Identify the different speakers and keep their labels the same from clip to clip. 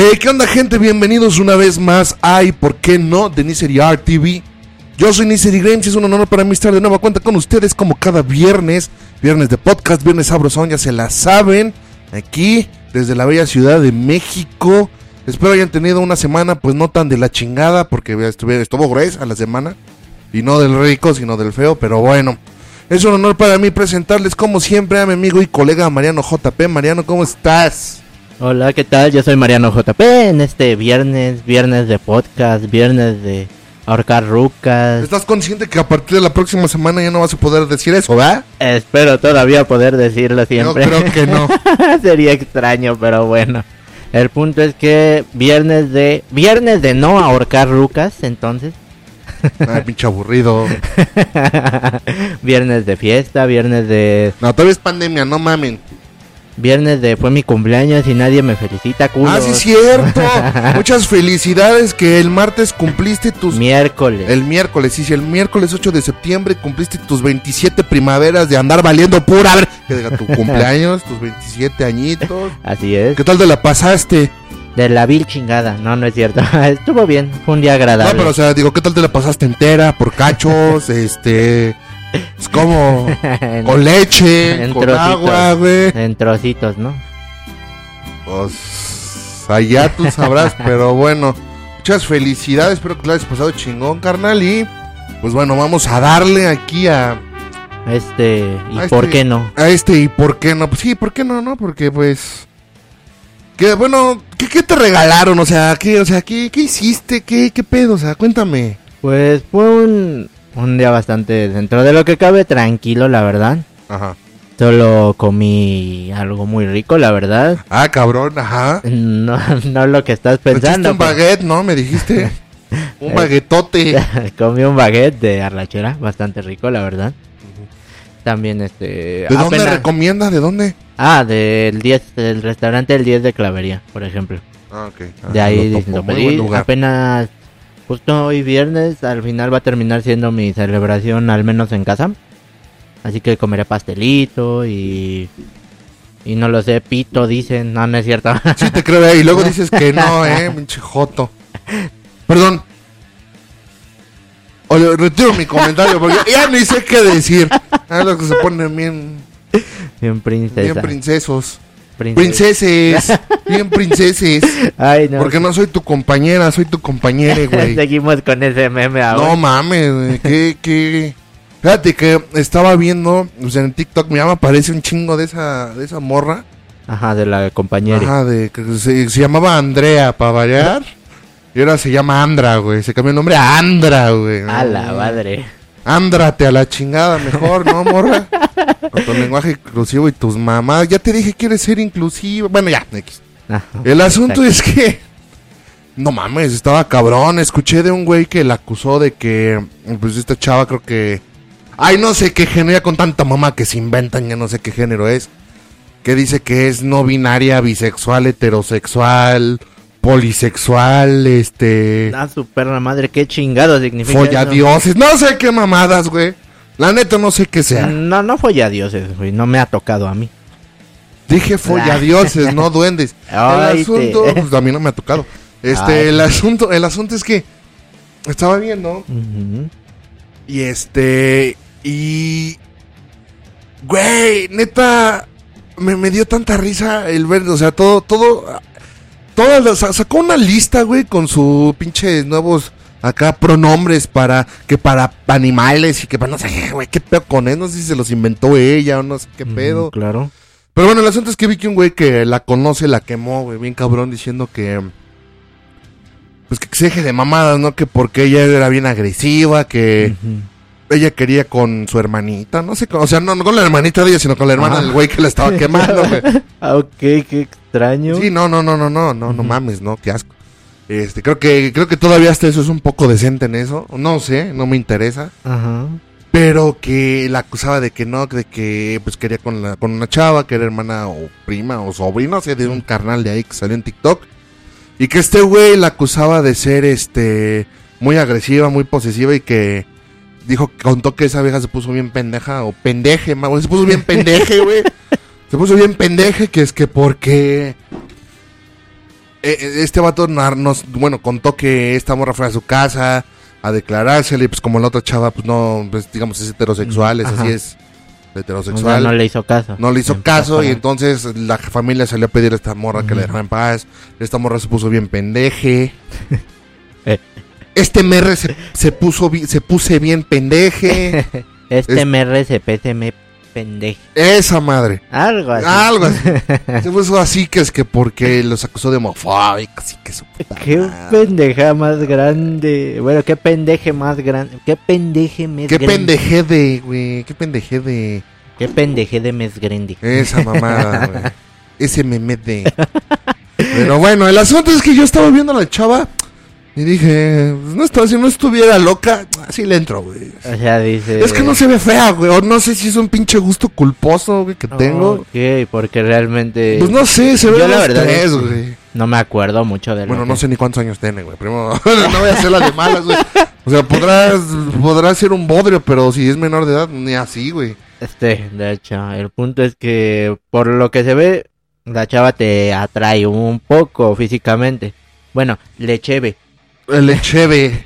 Speaker 1: Hey, ¿qué onda gente? Bienvenidos una vez más a ¿Y por qué no? de Nisery Art TV. Yo soy Nisery Games y es un honor para mí estar de nueva cuenta con ustedes como cada viernes. Viernes de podcast, viernes sabrosón, ya se la saben. Aquí, desde la bella ciudad de México. Espero hayan tenido una semana pues no tan de la chingada porque estuvo gruesa la semana. Y no del rico, sino del feo, pero bueno. Es un honor para mí presentarles como siempre a mi amigo y colega Mariano JP. Mariano, ¿cómo estás?
Speaker 2: Hola, ¿qué tal? Yo soy Mariano JP en este viernes, viernes de podcast, viernes de ahorcar rucas.
Speaker 1: ¿Estás consciente que a partir de la próxima semana ya no vas a poder decir eso, ¿verdad?
Speaker 2: Espero todavía poder decirlo siempre.
Speaker 1: Yo creo que no.
Speaker 2: Sería extraño, pero bueno. El punto es que viernes de viernes de no ahorcar rucas, entonces.
Speaker 1: Ay, pinche aburrido.
Speaker 2: viernes de fiesta, viernes de
Speaker 1: No, todavía es pandemia, no mamen.
Speaker 2: Viernes de fue mi cumpleaños y nadie me felicita, culo.
Speaker 1: Ah, sí, cierto. Muchas felicidades que el martes cumpliste tus...
Speaker 2: Miércoles.
Speaker 1: El miércoles, sí, sí, el miércoles 8 de septiembre cumpliste tus 27 primaveras de andar valiendo pura. A ver, que diga tu cumpleaños, tus 27 añitos.
Speaker 2: Así es.
Speaker 1: ¿Qué tal te la pasaste?
Speaker 2: De la vil chingada. No, no es cierto. Estuvo bien. Fue un día agradable.
Speaker 1: No, pero o sea, digo, ¿qué tal te la pasaste entera? Por cachos, este... Es como con leche,
Speaker 2: En
Speaker 1: con
Speaker 2: trocitos.
Speaker 1: agua, güey.
Speaker 2: En trocitos, ¿no?
Speaker 1: Pues allá tú sabrás, pero bueno, muchas felicidades, espero que lo hayas pasado chingón, carnal, y pues bueno, vamos a darle aquí a,
Speaker 2: Este, ¿y
Speaker 1: a
Speaker 2: por
Speaker 1: este-
Speaker 2: qué no?
Speaker 1: A este y por qué no, pues sí, ¿por qué no, no? Porque pues que bueno, ¿qué, qué te regalaron? O sea, ¿qué, o sea, ¿qué, qué hiciste? ¿Qué, ¿Qué pedo? O sea, cuéntame.
Speaker 2: Pues fue un, un día bastante, dentro de lo que cabe, tranquilo, la verdad.
Speaker 1: Ajá.
Speaker 2: Solo comí algo muy rico, la verdad.
Speaker 1: Ah, cabrón, ajá.
Speaker 2: No, no lo que estás
Speaker 1: Metiste
Speaker 2: pensando.
Speaker 1: un baguette, ¿no? Me dijiste. Un baguetote.
Speaker 2: comí un baguette de arrachera, bastante rico, la verdad. También este...
Speaker 1: ¿De dónde recomiendas? ¿De dónde?
Speaker 2: Ah, del 10, del restaurante El 10 de Clavería, por ejemplo.
Speaker 1: Ah, ok. Ah,
Speaker 2: De ahí
Speaker 1: lo topo,
Speaker 2: lo pedí. Apenas justo hoy viernes, al final va a terminar siendo mi celebración, al menos en casa. Así que comeré pastelito y. Y no lo sé, pito, dicen. No, no es cierto.
Speaker 1: Sí te creo, eh, y luego dices que no, eh, pinche joto. Perdón. Oye, retiro mi comentario porque ya ni sé qué decir. Ah, los que se ponen bien,
Speaker 2: Bien princesa.
Speaker 1: bien princesos. Princeses. Bien princeses.
Speaker 2: Ay, no.
Speaker 1: Porque no soy tu compañera, soy tu compañera, güey.
Speaker 2: Seguimos con ese meme ahora.
Speaker 1: No mames, güey. ¿Qué, qué? Fíjate que estaba viendo, sea, en TikTok me llama, aparece un chingo de esa, de esa morra.
Speaker 2: Ajá, de la compañera.
Speaker 1: Ajá, de, que se, se llamaba Andrea, para variar. Y ahora se llama Andra, güey. Se cambió el nombre a Andra, güey.
Speaker 2: A la madre.
Speaker 1: Ándrate a la chingada mejor, ¿no, morra? Con tu lenguaje inclusivo y tus mamás. Ya te dije que quieres ser inclusivo. Bueno, ya, X.
Speaker 2: Ajá.
Speaker 1: El asunto es que... No mames, estaba cabrón. Escuché de un güey que la acusó de que... Pues esta chava creo que... Ay, no sé qué género, ya con tanta mamá que se inventan, ya no sé qué género es. Que dice que es no binaria, bisexual, heterosexual, polisexual, este...
Speaker 2: Ah, su perra madre, qué chingado significa.
Speaker 1: Folladioses, no sé qué mamadas, güey. La neta no sé qué sea.
Speaker 2: No, no folladioses, güey. No me ha tocado a mí.
Speaker 1: Dije folladioses, no duendes. El asunto, pues a mí no me ha tocado. Este,
Speaker 2: Ay.
Speaker 1: el asunto, el asunto es que estaba viendo
Speaker 2: Ujú.
Speaker 1: y este y güey, neta me, me dio tanta risa el ver, o sea, todo todo todas las- sa- sacó una lista, güey, con su pinche nuevos acá pronombres para que para animales y que para no sé, qué, güey, qué pedo con él, no sé si se los inventó ella o no sé qué pedo.
Speaker 2: Ujú, Claro.
Speaker 1: Pero bueno, el asunto es que vi que un güey que la conoce la quemó, güey, bien cabrón, diciendo que. Pues que se deje de mamadas, ¿no? Que porque ella era bien agresiva, que. Ella quería con su hermanita, no sé, o sea, no, no con la hermanita de ella, sino con la hermana
Speaker 2: Ah.
Speaker 1: del güey que la estaba quemando, güey.
Speaker 2: Ah, ok, qué extraño.
Speaker 1: Sí, no, no, no, no, no, no, no mames, no, qué asco. Este, creo que, creo que todavía hasta eso es un poco decente en eso. No sé, no me interesa.
Speaker 2: Ajá.
Speaker 1: Pero que la acusaba de que no, de que pues quería con, la, con una chava, que era hermana o prima o sobrina, o sea, de un carnal de ahí que salió en TikTok. Y que este güey la acusaba de ser este muy agresiva, muy posesiva y que dijo, contó que esa vieja se puso bien pendeja o pendeje, güey, se puso bien pendeje, güey. Se puso bien pendeje, que es que porque eh, este vato nos, bueno, contó que esta morra fue a su casa a declarársele, y pues como la otra chava, pues no, pues digamos es heterosexual, es así es,
Speaker 2: O sea,
Speaker 1: heterosexual.
Speaker 2: no le hizo caso.
Speaker 1: No le hizo caso y entonces la familia salió a pedir a esta morra que le dejara en paz. Esta morra se puso bien pendeje. Este merre se, se puso se puse bien pendeje.
Speaker 2: Este
Speaker 1: es-
Speaker 2: MRCP se me pendeje.
Speaker 1: Esa madre.
Speaker 2: Algo así.
Speaker 1: Algo así. Se puso así que es que porque los acusó de homofóbicos y que su puta
Speaker 2: Qué
Speaker 1: madre.
Speaker 2: pendeja más grande. Bueno, qué pendeje más grande. Qué pendeje mes
Speaker 1: Qué
Speaker 2: grande.
Speaker 1: pendeje de, güey. Qué pendeje de
Speaker 2: Qué pendeje de mes grande.
Speaker 1: esa mamada, güey. Ese meme de. Pero bueno, el asunto es que yo estaba viendo a la chava y dije, no estaba, si no estuviera loca, así le entro, güey.
Speaker 2: O sea, dice.
Speaker 1: Es que no se ve fea, güey. O no sé si es un pinche gusto culposo, güey, que tengo.
Speaker 2: Ok, porque realmente.
Speaker 1: Pues no sé, se ve
Speaker 2: Yo la verdad
Speaker 1: tres, güey.
Speaker 2: No me acuerdo mucho de
Speaker 1: Bueno,
Speaker 2: que-
Speaker 1: no sé ni cuántos años tiene, güey. Primero, no voy a hacer la de malas, güey. O sea, podrás, podrás ser un bodrio, pero si es menor de edad, ni así, güey.
Speaker 2: Este, de hecho, el punto es que por lo que se ve, la chava te atrae un poco físicamente. Bueno, le cheve.
Speaker 1: El cheve.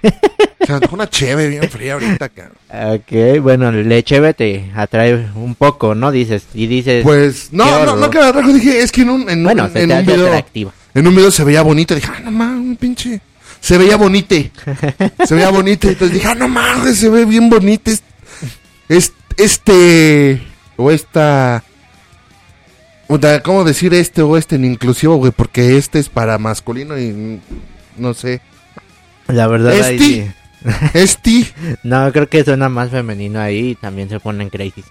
Speaker 1: O sea, una cheve bien fría ahorita, cabrón.
Speaker 2: Ok, bueno, cheve te atrae un poco, ¿no? Dices, y dices,
Speaker 1: Pues, no, no, no que me atrajo, dije, es que en un, en
Speaker 2: bueno,
Speaker 1: un,
Speaker 2: se
Speaker 1: en un video,
Speaker 2: atractiva.
Speaker 1: en un video se veía bonito, dije, ah, no mames, un pinche, se veía bonite, se veía bonito, entonces dije, ah, no mames, se ve bien bonito, es- es- este, o esta, ¿cómo decir este o este en inclusivo, güey? Porque este es para masculino y, no sé,
Speaker 2: La verdad, ahí
Speaker 1: Esti.
Speaker 2: No, creo que suena más femenino ahí y también se ponen crazy.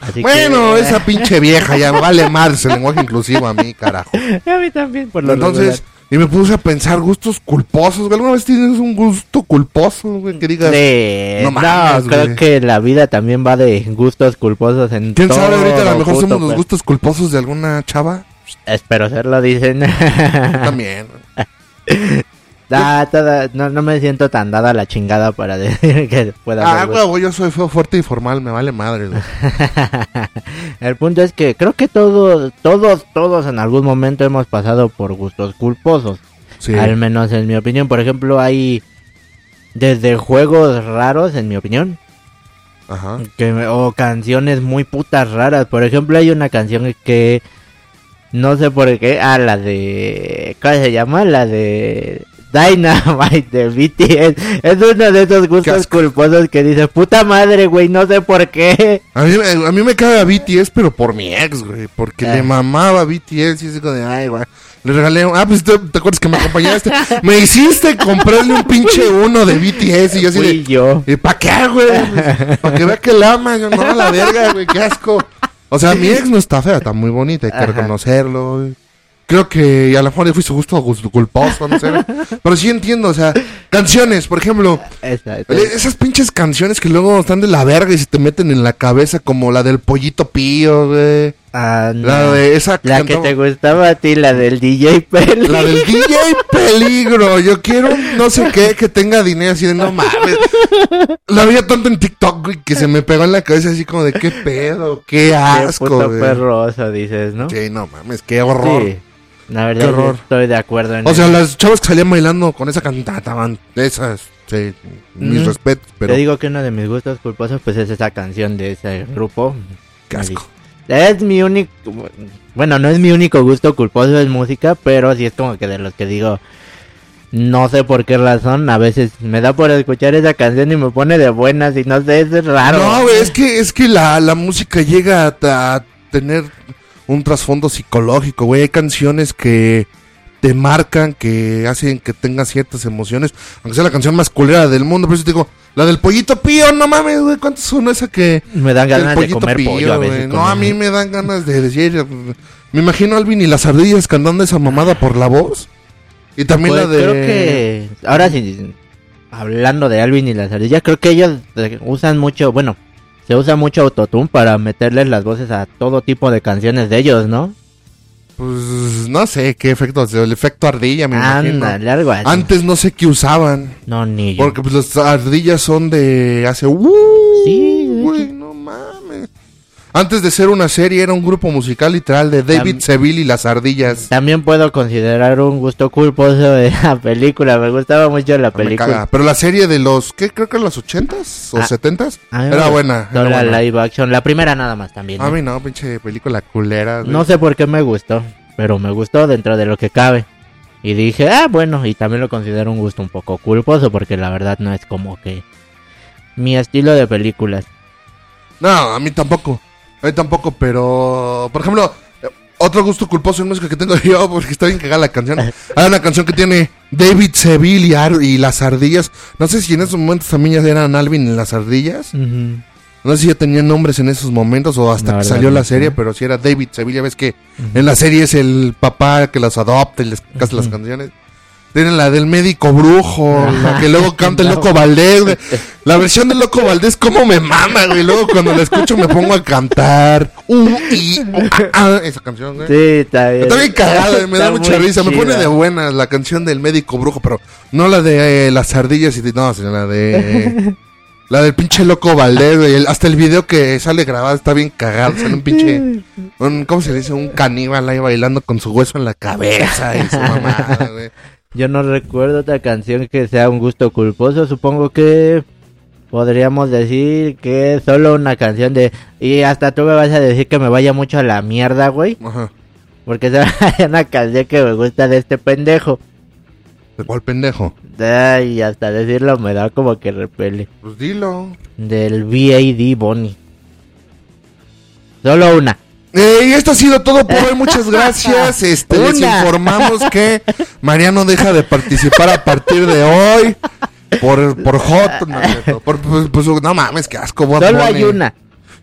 Speaker 2: Así
Speaker 1: bueno,
Speaker 2: que-
Speaker 1: esa pinche vieja, ya vale más el lenguaje inclusivo a mí, carajo.
Speaker 2: A mí también, por lo
Speaker 1: Entonces, y me puse a pensar gustos culposos. ¿Alguna vez tienes un gusto culposo, güey? Que digas,
Speaker 2: Sí,
Speaker 1: No
Speaker 2: no,
Speaker 1: mames,
Speaker 2: creo que la vida también va de gustos culposos en
Speaker 1: ¿quién sabe ahorita? A lo mejor somos los
Speaker 2: pues.
Speaker 1: gustos culposos de alguna chava.
Speaker 2: Espero serlo, dicen.
Speaker 1: También.
Speaker 2: Da- no, no me siento tan dada la chingada para decir que pueda
Speaker 1: Ah, güey, yo soy feo, fuerte y formal, me vale madre.
Speaker 2: El punto es que creo que todos, todos, todos en algún momento hemos pasado por gustos culposos.
Speaker 1: Sí.
Speaker 2: Al menos en mi opinión. Por ejemplo, hay desde juegos raros, en mi opinión,
Speaker 1: Ajá.
Speaker 2: que o canciones muy putas raras. Por ejemplo, hay una canción que no sé por qué, ah, la de ¿cómo se llama? La de Dynamite de BTS. Es uno de esos gustos culposos que dice, "Puta madre, güey, no sé por qué."
Speaker 1: A mí, me- a mí me caga BTS, pero por mi ex, güey. Porque
Speaker 2: Ah.
Speaker 1: le mamaba BTS y así como de, ay, güey. Le regalé, un- ah, pues te, te acuerdas que me acompañaste. me hiciste comprarle un pinche uno de BTS y yo así
Speaker 2: Fui
Speaker 1: de,
Speaker 2: yo.
Speaker 1: ¿Y para qué, güey? Para que vea que la ama. Yo, no, la verga, güey, qué asco. O sea, mi ex no está fea, está muy bonita, hay que
Speaker 2: Ajá.
Speaker 1: reconocerlo, güey. Creo que a lo mejor fui su gusto gusto culposo, no sé. Pero sí entiendo, o sea, canciones, por ejemplo,
Speaker 2: Esa, esa.
Speaker 1: eh, esas pinches canciones que luego están de la verga y se te meten en la cabeza, como la del pollito pío, güey.
Speaker 2: Ah, no.
Speaker 1: La de esa
Speaker 2: La que te gustaba a ti, la del DJ Peli.
Speaker 1: La del DJ Peligro. Yo quiero un no sé qué que tenga dinero así de no mames. La veía tanto en TikTok, güey, que se me pegó en la cabeza así como de qué pedo, qué
Speaker 2: Qué
Speaker 1: asco,
Speaker 2: puto
Speaker 1: güey.
Speaker 2: perroso, dices, ¿no?
Speaker 1: Sí, no mames, qué horror.
Speaker 2: Sí. La verdad,
Speaker 1: Qué
Speaker 2: yo
Speaker 1: horror.
Speaker 2: estoy de acuerdo en
Speaker 1: O sea,
Speaker 2: eso.
Speaker 1: las chavas que salían bailando con esa cantata estaban esas, sí, mis respetos, pero
Speaker 2: Te digo que uno de mis gustos culposos, pues es esa canción de ese grupo.
Speaker 1: qué asco.
Speaker 2: Es mi único. Bueno, no es mi único gusto culposo de música, pero sí es como que de los que digo. No sé por qué razón, a veces me da por escuchar esa canción y me pone de buenas y no sé, es raro.
Speaker 1: No, güey, es que, es que la, la música llega a, a tener un trasfondo psicológico, güey. Hay canciones que te marcan, que hacen que tengas ciertas emociones, aunque sea la canción más culera del mundo. Por eso te digo, la del pollito pío, no mames, güey, ¿cuántos son esa que...
Speaker 2: Me dan ganas de comer pollo a veces.
Speaker 1: No, a mí me dan ganas de decir... Me imagino a Alvin y las ardillas cantando esa mamada por la voz. Y también
Speaker 2: Pues,
Speaker 1: la de...
Speaker 2: Creo que. Ahora sí. Hablando de Alvin y las ardillas, creo que ellos eh, usan mucho. Bueno, se usa mucho autotune para meterles las voces a todo tipo de canciones de ellos, ¿no?
Speaker 1: Pues no sé qué efecto, el efecto ardilla, me imagino.
Speaker 2: Algo así.
Speaker 1: Antes no sé qué usaban.
Speaker 2: No, ni yo.
Speaker 1: Porque pues las ardillas son de hace... Uh,
Speaker 2: Sí,
Speaker 1: güey. Antes de ser una serie, era un grupo musical literal de David
Speaker 2: Tam-
Speaker 1: Seville y las ardillas.
Speaker 2: También puedo considerar un gusto culposo de la película. Me gustaba mucho la
Speaker 1: Me
Speaker 2: película.
Speaker 1: caga. Pero la serie de los, ¿qué? Creo que los 80s o
Speaker 2: Ah,
Speaker 1: 70s.
Speaker 2: A mí
Speaker 1: Era buena. era
Speaker 2: la
Speaker 1: buena.
Speaker 2: live action. La primera nada más también.
Speaker 1: A
Speaker 2: ¿eh?
Speaker 1: mí no, pinche película culera.
Speaker 2: No sé por qué me gustó, pero me gustó dentro de lo que cabe. Y dije, ah, bueno, y también lo considero un gusto un poco culposo porque la verdad no es como que mi estilo de películas.
Speaker 1: No, a mí tampoco. A mí tampoco, pero. Por ejemplo, otro gusto culposo en música que tengo yo, porque está bien cagada la canción. Hay una canción que tiene David Seville y, Ar- y las ardillas. No sé si en esos momentos también ya eran Alvin y las ardillas. No sé si ya tenían nombres en esos momentos o hasta que
Speaker 2: verdad
Speaker 1: salió la serie, pero si era David Seville, ya ves que en la serie es el papá que las adopta y les hace las canciones. Tienen la del médico brujo, la que luego canta el loco Valdés, güey. La versión del loco Valdés, como me mama, güey. Luego cuando la escucho me pongo a cantar. Uh, y, uh, ah, esa canción, güey.
Speaker 2: Sí, está bien.
Speaker 1: Está bien cagada, me da mucha risa. Me pone de buenas la canción del médico brujo, pero no la de eh, las ardillas y de- no, sino la de la del pinche loco Valdés, güey. El- hasta el video que sale grabado está bien cagado. Sale un pinche, un, ¿cómo se dice? Un caníbal ahí bailando con su hueso en la cabeza y su mamada, güey.
Speaker 2: Yo no recuerdo otra canción que sea un gusto culposo. Supongo que podríamos decir que es solo una canción de... Y hasta tú me vas a decir que me vaya mucho a la mierda, güey.
Speaker 1: Ajá.
Speaker 2: Porque es una canción que me gusta de este pendejo.
Speaker 1: ¿De cuál pendejo?
Speaker 2: Ay, hasta decirlo me da como que repele.
Speaker 1: Pues dilo.
Speaker 2: Del VAD Bonnie. Solo una.
Speaker 1: Eh, y esto ha sido todo por hoy, muchas gracias. Este, les informamos que Mariano deja de participar a partir de hoy. Por, por hot, no, por- pues, pues, no mames, qué asco.
Speaker 2: Solo hay una.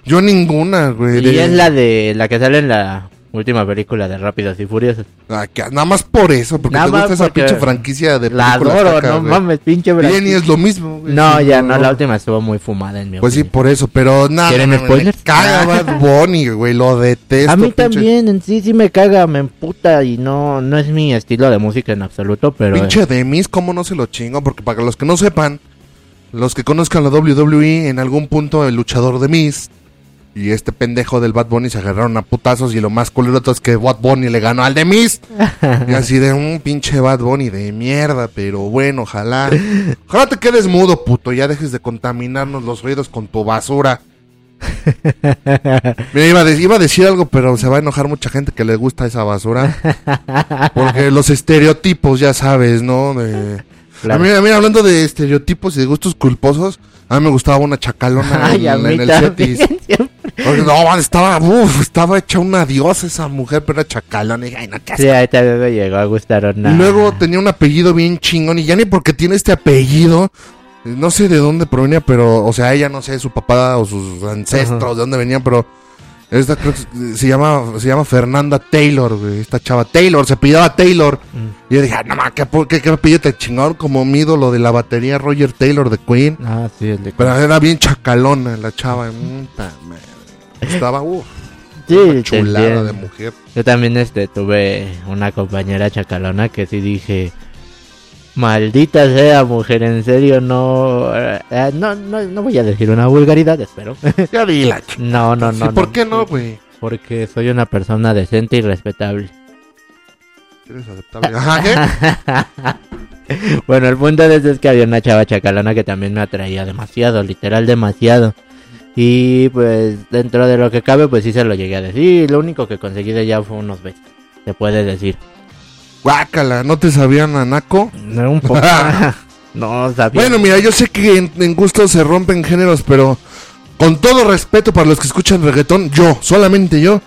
Speaker 1: Yo ninguna, güey.
Speaker 2: Y
Speaker 1: de-
Speaker 2: es la de la que sale en la última película de Rápidos y Furiosos.
Speaker 1: Ah, que- nada más por eso, porque
Speaker 2: Nada
Speaker 1: te gusta esa pinche franquicia de
Speaker 2: La adoro,
Speaker 1: caca,
Speaker 2: no
Speaker 1: güey.
Speaker 2: mames, pinche
Speaker 1: Y
Speaker 2: Brad
Speaker 1: ni es lo mismo, güey.
Speaker 2: No,
Speaker 1: Sí,
Speaker 2: ya no, la última estuvo muy fumada en mi
Speaker 1: Pues sí,
Speaker 2: opinión.
Speaker 1: por eso, pero nada.
Speaker 2: ¿Quieren
Speaker 1: me- me
Speaker 2: spoilers?
Speaker 1: Caga
Speaker 2: Ah.
Speaker 1: Bad Bunny, güey, lo detesto.
Speaker 2: A mí
Speaker 1: pinche-
Speaker 2: también, en sí, sí me caga, me emputa y no, no es mi estilo de música en absoluto, pero...
Speaker 1: Pinche Demis, ¿cómo no se lo chingo? Porque para los que no sepan, los que conozcan la WWE, en algún punto el luchador de Miz y este pendejo del Bad Bunny se agarraron a putazos y lo más culero es que Bad Bunny le ganó al de Miz. y así de un pinche Bad Bunny de mierda, pero bueno, ojalá. Ojalá te quedes mudo, puto, ya dejes de contaminarnos los oídos con tu basura. Mira, iba, a de- iba a decir algo, pero se va a enojar mucha gente que le gusta esa basura. Porque los estereotipos, ya sabes, ¿no? De...
Speaker 2: Claro.
Speaker 1: A, mí, a mí, hablando de estereotipos y de gustos culposos, a mí me gustaba una chacalona
Speaker 2: Ay,
Speaker 1: en, el Cetis. No, estaba, uf, estaba hecha una diosa esa mujer, pero era chacalona. Y, ay, no, qué
Speaker 2: Sí, ahí también me llegó a gustar
Speaker 1: y luego tenía un apellido bien chingón y ya ni porque tiene este apellido, no sé de dónde provenía, pero, o sea, ella no sé, su papá o sus ancestros,
Speaker 2: Ajá.
Speaker 1: de dónde venían, pero esta creo que se llama, se llama Fernanda Taylor, güey, esta chava Taylor, se pillaba Taylor.
Speaker 2: Mm.
Speaker 1: Y yo dije, ah, no mames, ¿qué, qué, qué apellido te chingón como mi ídolo de la batería Roger Taylor de Queen.
Speaker 2: Ah, sí, el de...
Speaker 1: Pero era bien chacalona la chava, madre. Estaba, uff,
Speaker 2: Sí,
Speaker 1: chulada de mujer.
Speaker 2: Yo también este tuve una compañera chacalona que sí dije maldita sea mujer, en serio no eh, eh, no no no voy a decir una vulgaridad, espero.
Speaker 1: Ya dila, ch-
Speaker 2: no, no, no.
Speaker 1: Sí, ¿Por
Speaker 2: no.
Speaker 1: qué no, güey?
Speaker 2: Porque soy una persona decente y respetable.
Speaker 1: Eres aceptable. Ajá, ¿qué?
Speaker 2: bueno, el punto de eso es que había una chava chacalona que también me atraía demasiado, literal demasiado. Y pues dentro de lo que cabe, pues sí se lo llegué a decir. Lo único que conseguí de ella fue unos besos. Se puede decir.
Speaker 1: Guácala, ¿no te sabían a Naco?
Speaker 2: No, un poco. no sabía.
Speaker 1: Bueno, mira, yo sé que en, en gusto se rompen géneros, pero con todo respeto para los que escuchan reggaetón, yo, solamente yo,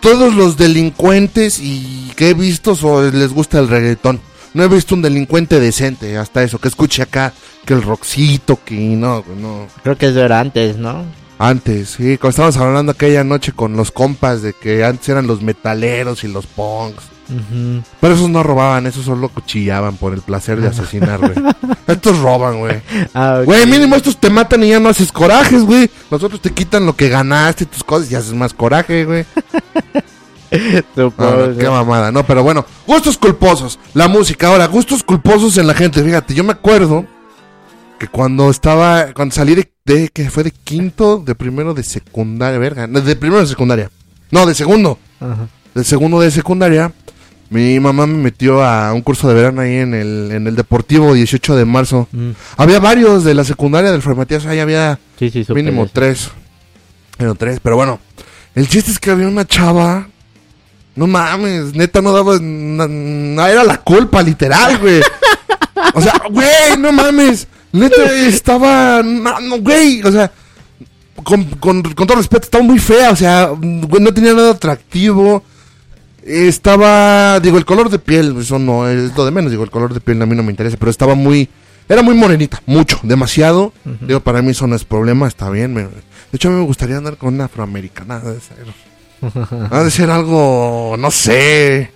Speaker 1: todos los delincuentes y que he visto so- les gusta el reggaetón. No he visto un delincuente decente, hasta eso, que escuche acá, que el roxito, que no, no.
Speaker 2: Creo que eso era antes, ¿no?
Speaker 1: Antes, sí, cuando estábamos hablando aquella noche con los compas de que antes eran los metaleros y los punks. Pero esos no robaban, esos solo cuchillaban por el placer de asesinar, güey. Estos roban, güey.
Speaker 2: Ah.
Speaker 1: Güey, mínimo estos te matan y ya no haces corajes, güey. Los otros te quitan lo que ganaste y tus cosas y haces más coraje, güey. No, no, qué mamada, no, pero bueno, gustos culposos, la música, ahora, gustos culposos en la gente, fíjate, yo me acuerdo que cuando estaba, cuando salí de, de que fue de quinto, de primero de secundaria, verga, de primero de secundaria, no, de segundo,
Speaker 2: Ajá.
Speaker 1: de segundo de secundaria, mi mamá me metió a un curso de verano ahí en el, en el Deportivo 18 de marzo.
Speaker 2: Mm,
Speaker 1: Había varios de la secundaria del Fray Matías, ahí había
Speaker 2: Sí, sí, supe
Speaker 1: mínimo tres. Mínimo tres, pero bueno. El chiste es que había una chava. No mames, neta no daba. na- era la culpa, literal, güey. O sea, güey, no mames. Neta estaba. No, no, güey. O sea, con, con, con todo respeto, estaba muy fea. O sea, güey, no tenía nada atractivo. Estaba. Digo, el color de piel, eso no es lo de menos. Digo, el color de piel a mí no me interesa, pero estaba muy. Era muy morenita, mucho, demasiado. Digo, para mí eso no es problema, está bien. me- de hecho, a mí me gustaría andar con una afroamericana. De ser, ha de ser algo, no sé.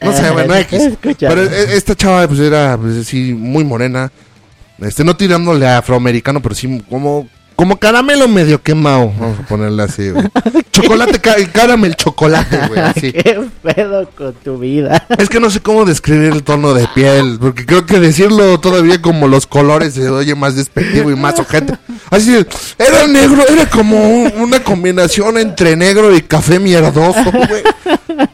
Speaker 1: No sé, bueno, X. Pero e- esta chava, pues era, pues así, muy morena. Este, no tirándole a afroamericano, pero sí como, como caramelo medio quemado. Vamos a ponerle así, güey. Chocolate, ca caramel chocolate, güey, así.
Speaker 2: ¿Qué pedo con tu vida?
Speaker 1: Es que no sé cómo describir el tono de piel, porque creo que decirlo todavía como los colores se oye más despectivo y más ojete. Así, era negro, era como un- una combinación entre negro y café mierdoso, güey.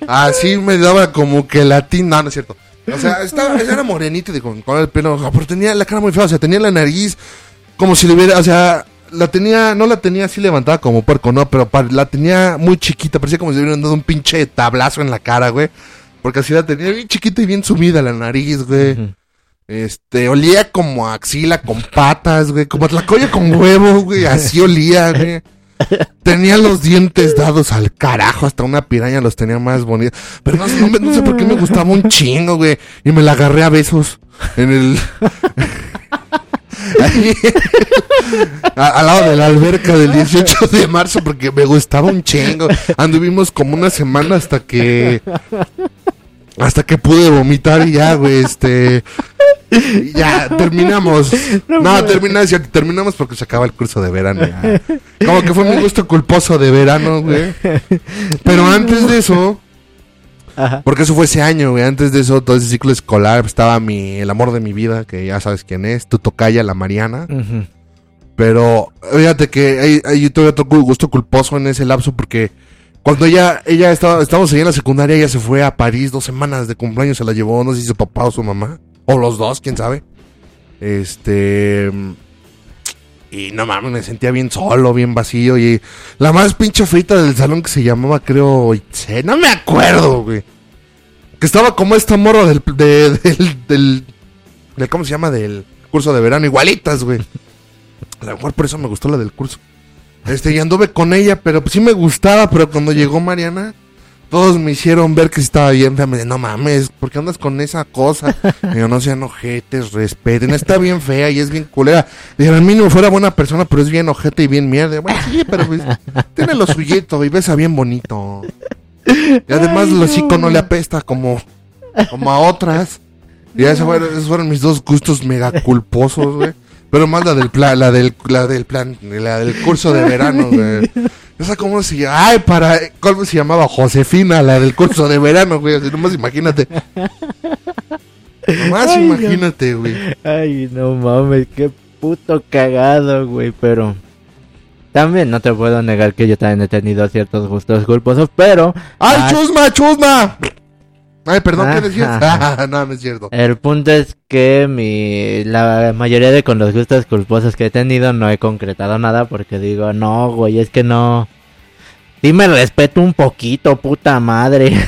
Speaker 1: Así me daba como que latín, no, no es cierto. O sea, estaba, era morenito y con, con el pelo, pero tenía la cara muy fea, o sea, tenía la nariz como si le hubiera, o sea, la tenía, no la tenía así levantada como puerco, no, pero la tenía muy chiquita, parecía como si le hubieran dado un pinche tablazo en la cara, güey. Porque así la tenía bien chiquita y bien sumida la nariz, güey. Este, olía como a axila con patas, güey, como tlacoya con huevo, güey, así olía, güey. Tenía los dientes dados al carajo, hasta una piraña los tenía más bonitos. Pero no, no no sé por qué me gustaba un chingo, güey. Y me la agarré a besos en el... Ahí, a- al lado de la alberca del 18 de marzo porque me gustaba un chingo. Anduvimos como una semana hasta que hasta que pude vomitar y ya, güey, este ya terminamos. No, termina, es cierto, terminamos porque se acaba el curso de verano. ya. Como que fue mi gusto culposo de verano, güey. Pero antes de eso,
Speaker 2: Ajá.
Speaker 1: porque eso fue ese año, güey. Antes de eso, todo ese ciclo escolar, estaba mi, el amor de mi vida, que ya sabes quién es, tu tocaya, la Mariana.
Speaker 2: Ujú.
Speaker 1: Pero fíjate que hay, hay yo tuve otro gu- gusto culposo en ese lapso porque cuando ella, ella estaba, estábamos ahí en la secundaria, ella se fue a París dos semanas de cumpleaños, se la llevó, no sé si su papá o su mamá, o los dos, quién sabe. Este. Y no mames, me sentía bien solo, bien vacío. Y la más pinche frita del salón que se llamaba, creo, Itze, no me acuerdo, güey. Que estaba como esta morra del, de- del, del, del- ¿Cómo se llama? Del curso de verano, igualitas, güey. A lo mejor por eso me gustó la del curso. Este, y anduve con ella, pero pues sí me gustaba, pero cuando llegó Mariana, todos me hicieron ver que estaba bien fea. Me dicen, no mames, ¿por qué andas con esa cosa? Y yo, no sean ojetes, respeten. Está bien fea y es bien culera. Dije, al mínimo fuera buena persona, pero es bien ojete y bien mierda. Bueno, sí, pero pues, tiene lo suyito y besa bien bonito. Y además
Speaker 2: Ay,
Speaker 1: el
Speaker 2: no,
Speaker 1: hocico no le apesta como, como a otras. Y esos fueron, esos fueron mis dos gustos mega culposos, güey. Pero más la del plan, la del, la del plan, la del curso de verano, güey. Esa cómo se llama, ay, para, ¿cómo se llamaba? Josefina, la del curso de verano, güey. Así nomás imagínate. Nomás
Speaker 2: Ay, no.
Speaker 1: imagínate, güey.
Speaker 2: Ay, no mames, qué puto cagado, güey, pero... También no te puedo negar que yo también he tenido ciertos gustos culposos, pero...
Speaker 1: ¡Ay,
Speaker 2: Ah,
Speaker 1: chusma, chusma! Ay, perdón, ¿qué decías? Ah, no, no es cierto.
Speaker 2: El punto es que mi la mayoría de con los gustos culposos que he tenido no he concretado nada porque digo, no, güey, es que no. Dime respeto un poquito, puta madre.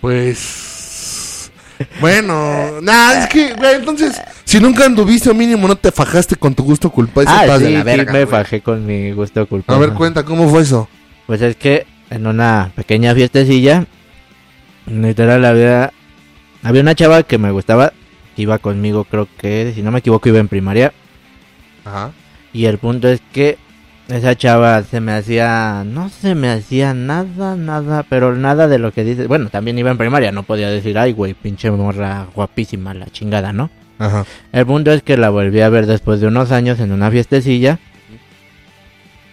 Speaker 1: Pues. Bueno, nada, es que, güey, entonces, si nunca anduviste o mínimo no te fajaste con tu gusto culposo,
Speaker 2: ah, sí,
Speaker 1: de la
Speaker 2: sí, me
Speaker 1: güey.
Speaker 2: fajé con mi gusto culposo.
Speaker 1: A ver, cuenta, ¿cómo fue eso?
Speaker 2: Pues es que en una pequeña fiestecilla, literal había había una chava que me gustaba, que iba conmigo, creo que, si no me equivoco, iba en primaria.
Speaker 1: Ajá.
Speaker 2: Y el punto es que esa chava se me hacía, no se me hacía nada, nada, pero nada de lo que dice. Bueno, también iba en primaria, no podía decir, ay, güey, pinche morra guapísima, la chingada, ¿no?
Speaker 1: Ajá.
Speaker 2: El punto es que la volví a ver después de unos años en una fiestecilla.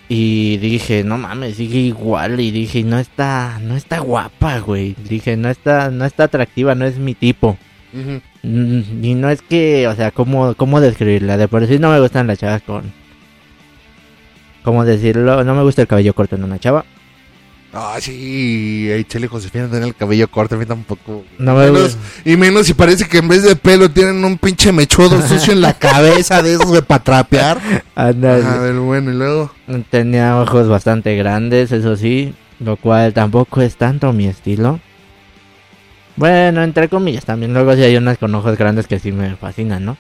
Speaker 2: Y dije, no mames, sigue igual. Y dije, no está, no está guapa, güey. Dije, no está, no está atractiva, no es mi tipo. Mm, Y no es que, o sea, ¿cómo, cómo describirla? De por sí no me gustan las chavas con... ¿Cómo decirlo? No me gusta el cabello corto en una chava.
Speaker 1: Ah, sí, y Josefina tienen el cabello corto, a mí tampoco.
Speaker 2: No me
Speaker 1: Menos- y menos si parece que en vez de pelo tienen un pinche mechudo sucio en la cabeza de esos de para trapear.
Speaker 2: Ándale.
Speaker 1: Ajá, del bueno, y luego.
Speaker 2: Tenía ojos bastante grandes, eso sí, lo cual tampoco es tanto mi estilo. Bueno, entre comillas, también luego sí hay unas con ojos grandes que sí me fascinan, ¿no?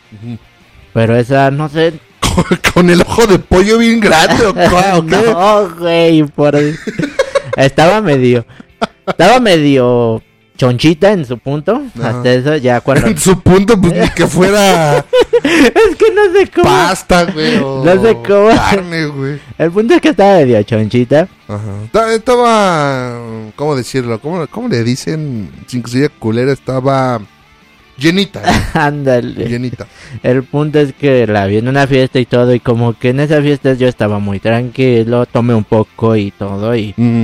Speaker 2: Pero esa, no sé.
Speaker 1: Con, el ojo de pollo bien grande, ¿o, cua- o qué?
Speaker 2: no, güey, por... estaba medio... Estaba medio chonchita en su punto. Hasta eso, ya cuando...
Speaker 1: En su punto, pues ni que fuera
Speaker 2: es que no sé cómo...
Speaker 1: pasta, güey. O
Speaker 2: No sé cómo.
Speaker 1: Carne, güey.
Speaker 2: El punto es que estaba medio chonchita.
Speaker 1: Ajá. Ta- Estaba. ¿Cómo decirlo? ¿Cómo, cómo le dicen? Sin que sea culera, estaba. Llenita. ¿eh?
Speaker 2: Ándale.
Speaker 1: llenita.
Speaker 2: El punto es que la vi en una fiesta y todo, y como que en esa fiesta yo estaba muy tranquilo, tomé un poco y todo, y,
Speaker 1: Mm.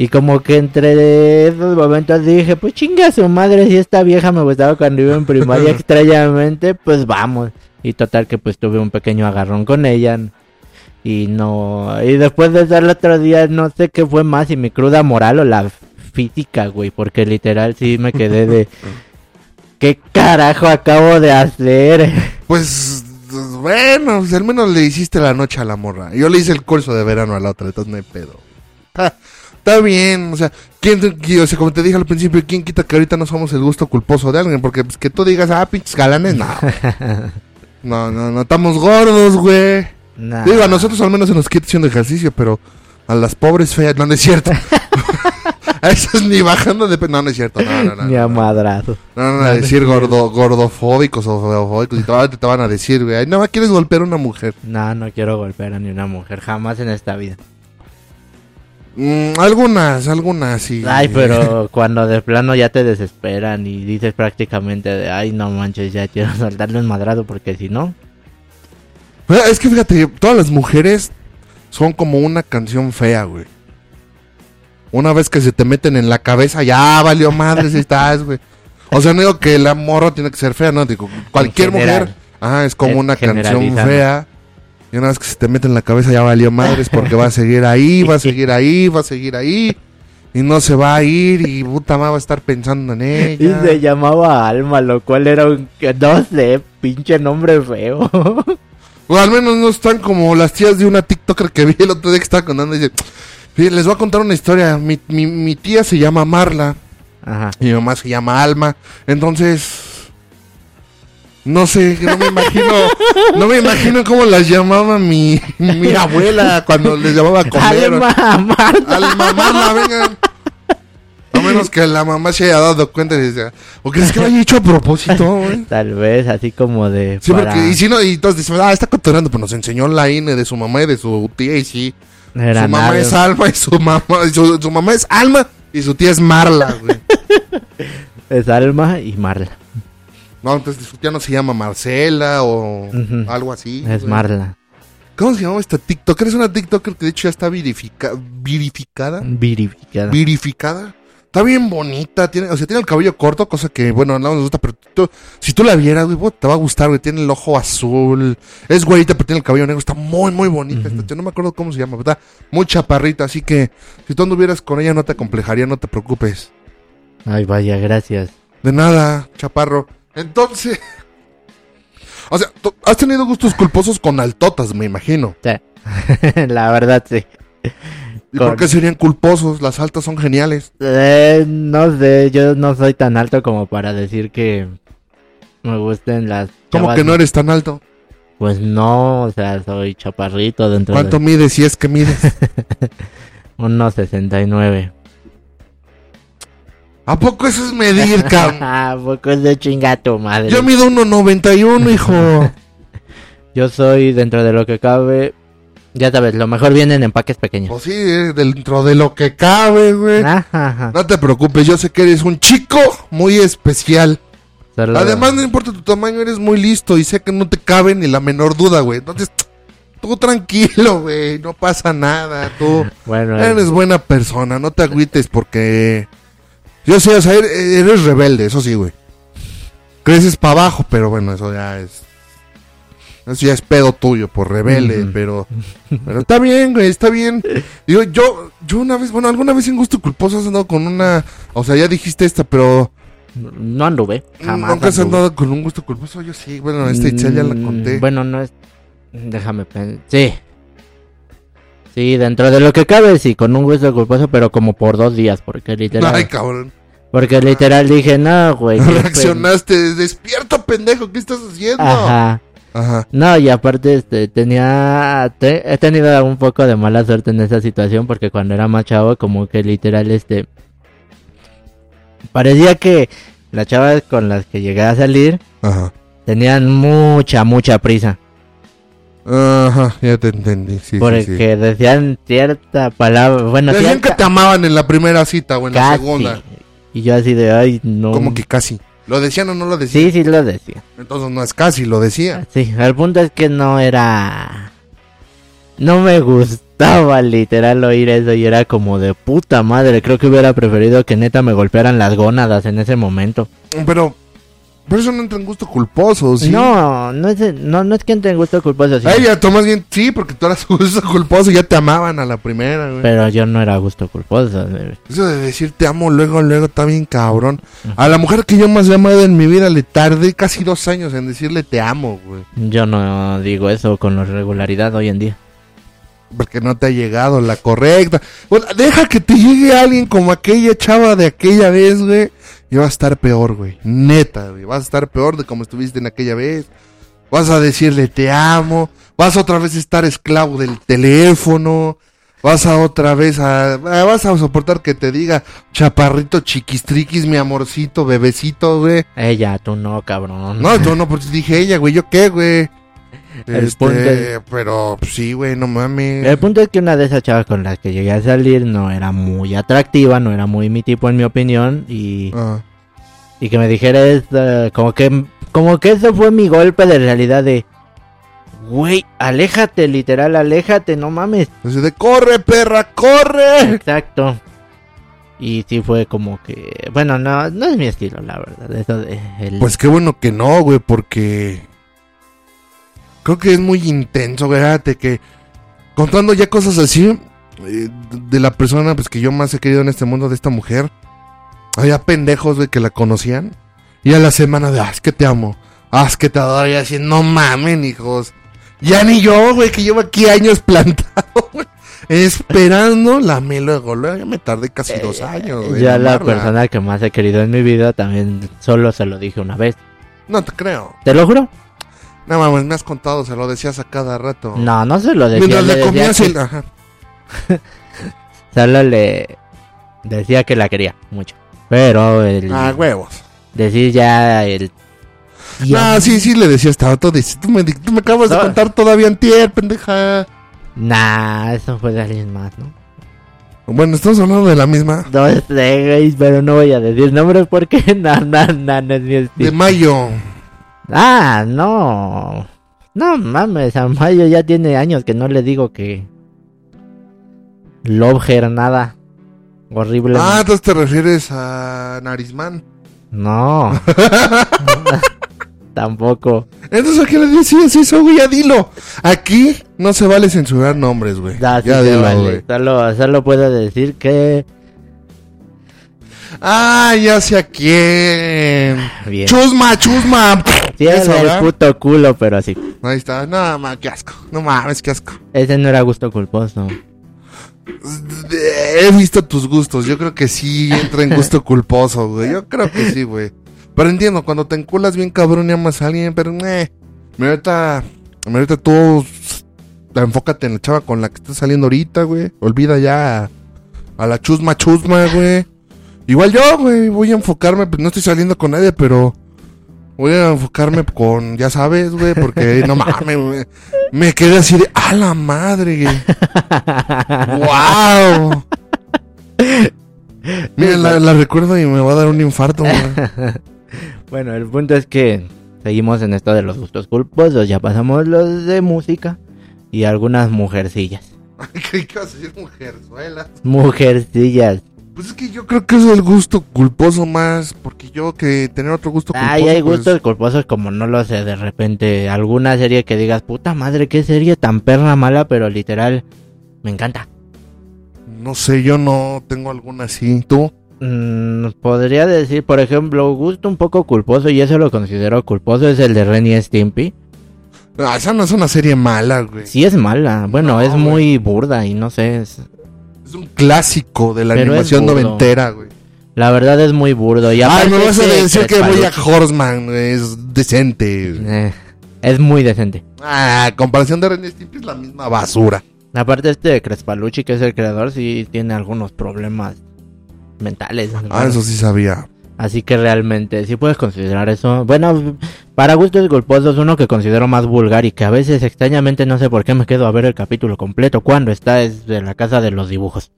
Speaker 2: Y como que entre esos momentos dije, pues chinga su madre, si esta vieja me gustaba cuando iba en primaria extrañamente, pues vamos. Y total que pues tuve un pequeño agarrón con ella. Y no, y después de eso el otro día no sé qué fue más, si mi cruda moral o la física, güey, porque literal sí me quedé de... ¿Qué carajo acabo de hacer?
Speaker 1: Pues. Bueno, pues, al menos le hiciste la noche a la morra. Yo le hice el curso de verano a la otra, entonces no hay pedo. Está, bien, o sea, ¿quién, o sea, como te dije al principio, ¿quién quita que ahorita no somos el gusto culposo de alguien? Porque pues, que tú digas, ah, pinches galanes, no. No, no, no, estamos gordos, güey.
Speaker 2: Nah.
Speaker 1: Digo, a nosotros al menos se nos quita haciendo ejercicio, pero a las pobres feas, no, no es cierto. a esas ni bajando de no, no es cierto, no, no, no.
Speaker 2: Ni
Speaker 1: no,
Speaker 2: a
Speaker 1: no.
Speaker 2: madrazo.
Speaker 1: No, no, no, a decir gordo, gordofóbicos o feofóbicos y te, te van a decir, güey, más quieres golpear a una mujer.
Speaker 2: No, no quiero golpear a ni una mujer, jamás en esta vida.
Speaker 1: Mm, algunas, algunas, sí.
Speaker 2: Ay, pero cuando de plano ya te desesperan y dices prácticamente de, ay, no manches, ya quiero soltarle un madrazo porque si no...
Speaker 1: Pero Es que fíjate, todas las mujeres son como una canción fea, güey. Una vez que se te meten en la cabeza, ya valió madre si estás, güey. O sea, no digo que la morra tiene que ser fea, no, digo, cualquier
Speaker 2: general.
Speaker 1: mujer, es como una canción fea. Y una vez que se te mete en la cabeza, ya valió madres porque va a seguir ahí, va a seguir ahí, va a seguir ahí. Y no se va a ir y puta madre va a estar pensando en
Speaker 2: Y
Speaker 1: ella.
Speaker 2: se llamaba Alma, lo cual era un, no sé, pinche nombre feo.
Speaker 1: O al menos no están como las tías de una TikToker que vi el otro día que estaba contando. Dice, "Fíjate, les voy a contar una historia. Mi, mi, mi tía se llama Marla
Speaker 2: Ajá.
Speaker 1: y mi mamá se llama Alma. Entonces, no sé, no me imagino, no me imagino cómo las llamaba mi, mi abuela cuando les llamaba a comer.
Speaker 2: Alma, Marta.
Speaker 1: Alma, Marla, vengan. A menos que la mamá se haya dado cuenta y decía, ¿o crees que lo haya hecho a propósito, güey?
Speaker 2: Tal vez, así como de...
Speaker 1: Sí,
Speaker 2: para-
Speaker 1: porque, y si no, y todos dicen, ah, está cotorreando, pues nos enseñó la INE de su mamá y de su tía, y sí.
Speaker 2: Era
Speaker 1: su mamá
Speaker 2: nada.
Speaker 1: es Alma y su mamá, y su, su mamá es Alma y su tía es Marla, güey.
Speaker 2: Es Alma y Marla.
Speaker 1: No, entonces tía no se llama Marcela o algo así.
Speaker 2: Es
Speaker 1: güey.
Speaker 2: Marla.
Speaker 1: ¿Cómo se llama esta TikToker? Es una TikToker que de hecho ya está verifica, verificada.
Speaker 2: Virificada.
Speaker 1: Verificada. Está bien bonita, tiene, o sea, tiene el cabello corto, cosa que, bueno, no nos gusta, pero tú- si tú la vieras, güey, te va a gustar, güey. Tiene el ojo azul, es güerita, pero tiene el cabello negro, está muy, muy bonita. esta tía, no me acuerdo cómo se llama, pero está muy chaparrita, así que si tú anduvieras con ella no te acomplejaría, no te preocupes.
Speaker 2: Ay, vaya, gracias.
Speaker 1: De nada, chaparro. Entonces, o sea, has tenido gustos culposos con altotas, me imagino.
Speaker 2: Sí. La verdad, sí.
Speaker 1: ¿Y
Speaker 2: Con-
Speaker 1: por qué serían culposos? Las altas son geniales.
Speaker 2: Eh, no sé, yo no soy tan alto como para decir que me gusten las...
Speaker 1: ¿Cómo que no eres tan alto?
Speaker 2: Pues no, o sea, soy chaparrito dentro
Speaker 1: ¿Cuánto
Speaker 2: de
Speaker 1: mides si es que mides?
Speaker 2: unos 69.
Speaker 1: ¿A poco eso es medir, cabrón?
Speaker 2: Ah, poco es de chingato, madre.
Speaker 1: Yo mido 1.91, hijo.
Speaker 2: Yo soy dentro de lo que cabe... Ya sabes, lo mejor viene en empaques pequeños.
Speaker 1: Pues sí, eh, dentro de lo que cabe, güey. No te preocupes, yo sé que eres un chico muy especial. Además, no importa tu tamaño, eres muy listo y sé que no te cabe ni la menor duda, güey. Entonces, tú tranquilo, güey. No pasa nada, tú.
Speaker 2: Bueno,
Speaker 1: Eres buena persona, no te agüites porque... Yo sé, o sea, eres eres rebelde, eso sí, güey. creces para abajo, pero bueno, eso ya es. Eso ya es pedo tuyo, por rebelde, pero. Pero está bien, güey, está bien. Digo, yo, yo una vez, bueno, alguna vez en gusto culposo has andado con una. O sea, ya dijiste esta, pero.
Speaker 2: No anduve, jamás.
Speaker 1: Nunca has andado con un gusto culposo. Yo sí, bueno, esta Itzel ya la
Speaker 2: Mm,
Speaker 1: conté.
Speaker 2: Bueno, no es. Déjame pensar. Sí. Sí, dentro de lo que cabe, sí, con un gusto culposo, pero como por dos días, porque literal.
Speaker 1: Ay, cabrón.
Speaker 2: Porque literal dije, no, güey. qué pen-".
Speaker 1: Reaccionaste, despierta, pendejo, ¿qué estás haciendo?
Speaker 2: Ajá.
Speaker 1: Ajá.
Speaker 2: No, y aparte, este, tenía. te- he tenido un poco de mala suerte en esa situación, porque cuando era más chavo, como que literal, este. Parecía que las chavas con las que llegué a salir
Speaker 1: Ajá.
Speaker 2: tenían mucha, mucha prisa.
Speaker 1: Ajá, ya te entendí, sí,
Speaker 2: porque
Speaker 1: sí, sí.
Speaker 2: decían cierta palabra. Bueno,
Speaker 1: Decían que te amaban en la primera cita o en la segunda.
Speaker 2: Y yo así de, ay, no.
Speaker 1: Como que casi. ¿Lo decían o no lo decían?
Speaker 2: Sí, sí lo decía.
Speaker 1: Entonces no es casi, lo decía.
Speaker 2: Sí, el punto es que no era... No me gustaba literal oír eso y era como de puta madre. Creo que hubiera preferido que neta me golpearan las gónadas en ese momento.
Speaker 1: Pero, pero eso no entra en gusto culposo, ¿sí?
Speaker 2: No, no es, no, no es que entre en gusto culposo, sino-
Speaker 1: A ella, tomas bien, sí, porque tú eras gusto culposo y ya te amaban a la primera, güey.
Speaker 2: pero yo no era gusto culposo.
Speaker 1: Eso de decir te amo luego, luego está bien cabrón. A la mujer que yo más he amado en mi vida le tardé casi dos años en decirle te amo, güey.
Speaker 2: Yo no digo eso con la regularidad hoy en día.
Speaker 1: Porque no te ha llegado la correcta. Bueno, deja que te llegue alguien como aquella chava de aquella vez, güey. Y vas a estar peor, güey. Neta, güey. Vas a estar peor de como estuviste en aquella vez. Vas a decirle te amo. Vas otra vez a estar esclavo del teléfono. Vas a otra vez a... ah, Vas a soportar que te diga chaparrito chiquistriquis, mi amorcito, bebecito, güey.
Speaker 2: Ella, tú no, cabrón.
Speaker 1: No, yo no, pues dije ella, güey. ¿Yo qué, güey?
Speaker 2: El
Speaker 1: Este,
Speaker 2: punto es-
Speaker 1: pero pues, sí, güey, no mames.
Speaker 2: El punto es que una de esas chavas con las que llegué a salir no era muy atractiva, no era muy mi tipo en mi opinión y,
Speaker 1: Ah.
Speaker 2: y que me dijera como que como que eso fue mi golpe de realidad de güey, aléjate, literal, aléjate, no mames.
Speaker 1: Así de, corre, perra, corre.
Speaker 2: Exacto. Y sí fue como que, bueno, no no es mi estilo, la verdad, eso de el-
Speaker 1: Pues qué bueno que no, güey, porque creo que es muy intenso, güey, fíjate que contando ya cosas así eh, de la persona pues que yo más he querido en este mundo de esta mujer, había pendejos, güey, que la conocían y a la semana de, ah, es que te amo, ah, es que te adoro, y así, no mamen, hijos. Ya ni yo, güey, que llevo aquí años plantado, güey, esperando la luego, luego, ya me tardé casi dos años, güey.
Speaker 2: ya la persona que más he querido en mi vida también solo se lo dije una vez.
Speaker 1: No te creo.
Speaker 2: ¿Te lo juro?
Speaker 1: No mames, me has contado, se lo decías a cada rato.
Speaker 2: No, no se lo decía.
Speaker 1: Mientras
Speaker 2: le
Speaker 1: le
Speaker 2: decía
Speaker 1: comías
Speaker 2: que-
Speaker 1: el... Ajá.
Speaker 2: Solo le decía que la quería mucho. Pero el
Speaker 1: Ah, huevos.
Speaker 2: decir ya el
Speaker 1: No, sí, sí le decías tanto. dice, Tú me, tú me acabas de contar todavía antier, pendeja.
Speaker 2: Nah, eso fue de alguien más, ¿no?
Speaker 1: Bueno, estamos hablando de la misma.
Speaker 2: No sé, pero no voy a decir nombres porque no, no, no, no es mi
Speaker 1: De
Speaker 2: estilo.
Speaker 1: mayo.
Speaker 2: Ah, no. No mames, a Mayo ya tiene años que no le digo que Love her nada. Horrible.
Speaker 1: Ah, entonces te refieres a Narizman.
Speaker 2: No. Tampoco.
Speaker 1: Entonces, ¿a qué le decías eso, güey? Ya dilo. Aquí no se vale censurar nombres, güey.
Speaker 2: Ya, sí
Speaker 1: ya dilo,
Speaker 2: vale. Solo, solo puedo decir que.
Speaker 1: Ah, ya sé a quién.
Speaker 2: Bien.
Speaker 1: Chusma, chusma.
Speaker 2: Tiene
Speaker 1: Eso,
Speaker 2: el
Speaker 1: ¿verdad?
Speaker 2: puto culo, pero sí.
Speaker 1: Ahí está. No, ma, qué asco. No mames, qué asco.
Speaker 2: Ese no era gusto culposo.
Speaker 1: He visto tus gustos. Yo creo que sí entra en gusto culposo, güey. Yo creo que sí, güey. Pero entiendo, cuando te enculas bien cabrón y amas a alguien, pero eh. Ahorita, ahorita tú enfócate en la chava con la que estás saliendo ahorita, güey. Olvida ya a, a la chusma chusma, güey. Igual yo, güey, voy a enfocarme, pues no estoy saliendo con nadie, pero voy a enfocarme con, ya sabes, güey, porque no mames, güey. Me quedé así de, a la madre, güey. ¡Wow! Mira, la, la recuerdo y me va a dar un infarto, güey.
Speaker 2: Bueno, el punto es que seguimos en esto de los gustos culposos. Ya pasamos los de música y algunas mujercillas.
Speaker 1: Que ibas a decir mujerzuela.
Speaker 2: Mujercillas.
Speaker 1: Pues es que yo creo que es el gusto culposo más, porque yo que tener otro gusto culposo.
Speaker 2: Ay, hay
Speaker 1: pues,
Speaker 2: gustos culposos como no lo sé, de repente alguna serie que digas, puta madre, qué serie tan perra mala, pero literal, me encanta.
Speaker 1: No sé, yo no tengo alguna así. ¿Tú?
Speaker 2: Mm, podría decir, por ejemplo, gusto un poco culposo, y eso lo considero culposo, es el de Ren y Stimpy.
Speaker 1: Ah, esa no es una serie mala, güey.
Speaker 2: Sí es mala, bueno,
Speaker 1: No,
Speaker 2: es
Speaker 1: güey.
Speaker 2: muy burda y no sé, es-
Speaker 1: Es un clásico de la
Speaker 2: Pero
Speaker 1: animación noventera, güey.
Speaker 2: la verdad es muy burdo. Y
Speaker 1: Ay, me vas a decir que voy a Horseman, güey, es decente. güey.
Speaker 2: eh, es muy decente.
Speaker 1: Ah, comparación de Ren y Stimpy es la misma basura.
Speaker 2: Aparte este de Crespalucci, que es el creador, sí tiene algunos problemas mentales.
Speaker 1: Ah, eso sí sabía.
Speaker 2: Así que realmente sí puedes considerar eso. Bueno, para gustos culposos, uno que considero más vulgar y que a veces extrañamente no sé por qué me quedo a ver el capítulo completo cuando está es de la casa de los dibujos.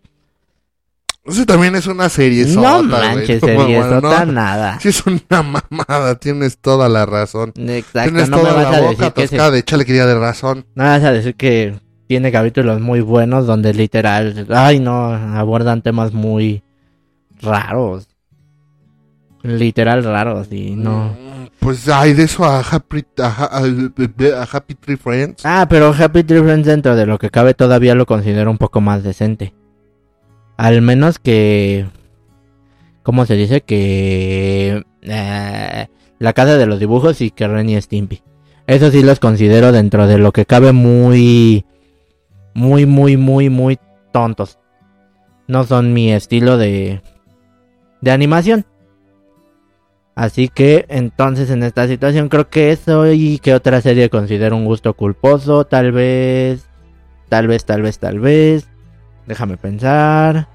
Speaker 1: Eso también es una serie
Speaker 2: no manches, serie,
Speaker 1: no,
Speaker 2: nada.
Speaker 1: Sí es una mamada, tienes toda la razón.
Speaker 2: Exacto,
Speaker 1: tienes
Speaker 2: no me
Speaker 1: toda
Speaker 2: vas
Speaker 1: la
Speaker 2: a
Speaker 1: boca
Speaker 2: decir que se-
Speaker 1: atascada de chale quería de razón.
Speaker 2: no me vas a decir que tiene capítulos muy buenos donde literal, ay no, abordan temas muy raros. Literal raros y no.
Speaker 1: Pues hay de eso a Happy, a, a- a Happy Tree Friends.
Speaker 2: Ah, pero Happy Tree Friends dentro de lo que cabe todavía lo considero un poco más decente. Al menos que... ¿Cómo se dice? Que... eh, la casa de los dibujos y que Ren y Stimpy. Eso sí los considero dentro de lo que cabe muy... Muy, muy, muy, muy tontos. No son mi estilo de... De animación. Así que entonces en esta situación creo que eso y que otra serie considero un gusto culposo, tal vez, tal vez, tal vez, tal vez. Déjame pensar.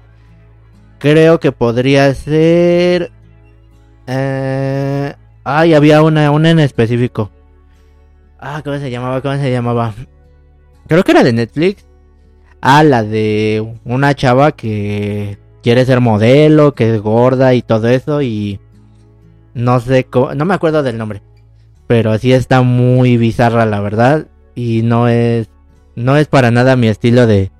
Speaker 2: Creo que podría ser... Eh... Ay, había una, una en específico. Ah, ¿cómo se llamaba? ¿Cómo se llamaba? Creo que era de Netflix. Ah, la de una chava que quiere ser modelo, que es gorda y todo eso y no sé, cómo- no me acuerdo del nombre, pero sí está muy bizarra la verdad y no es no es para nada mi estilo de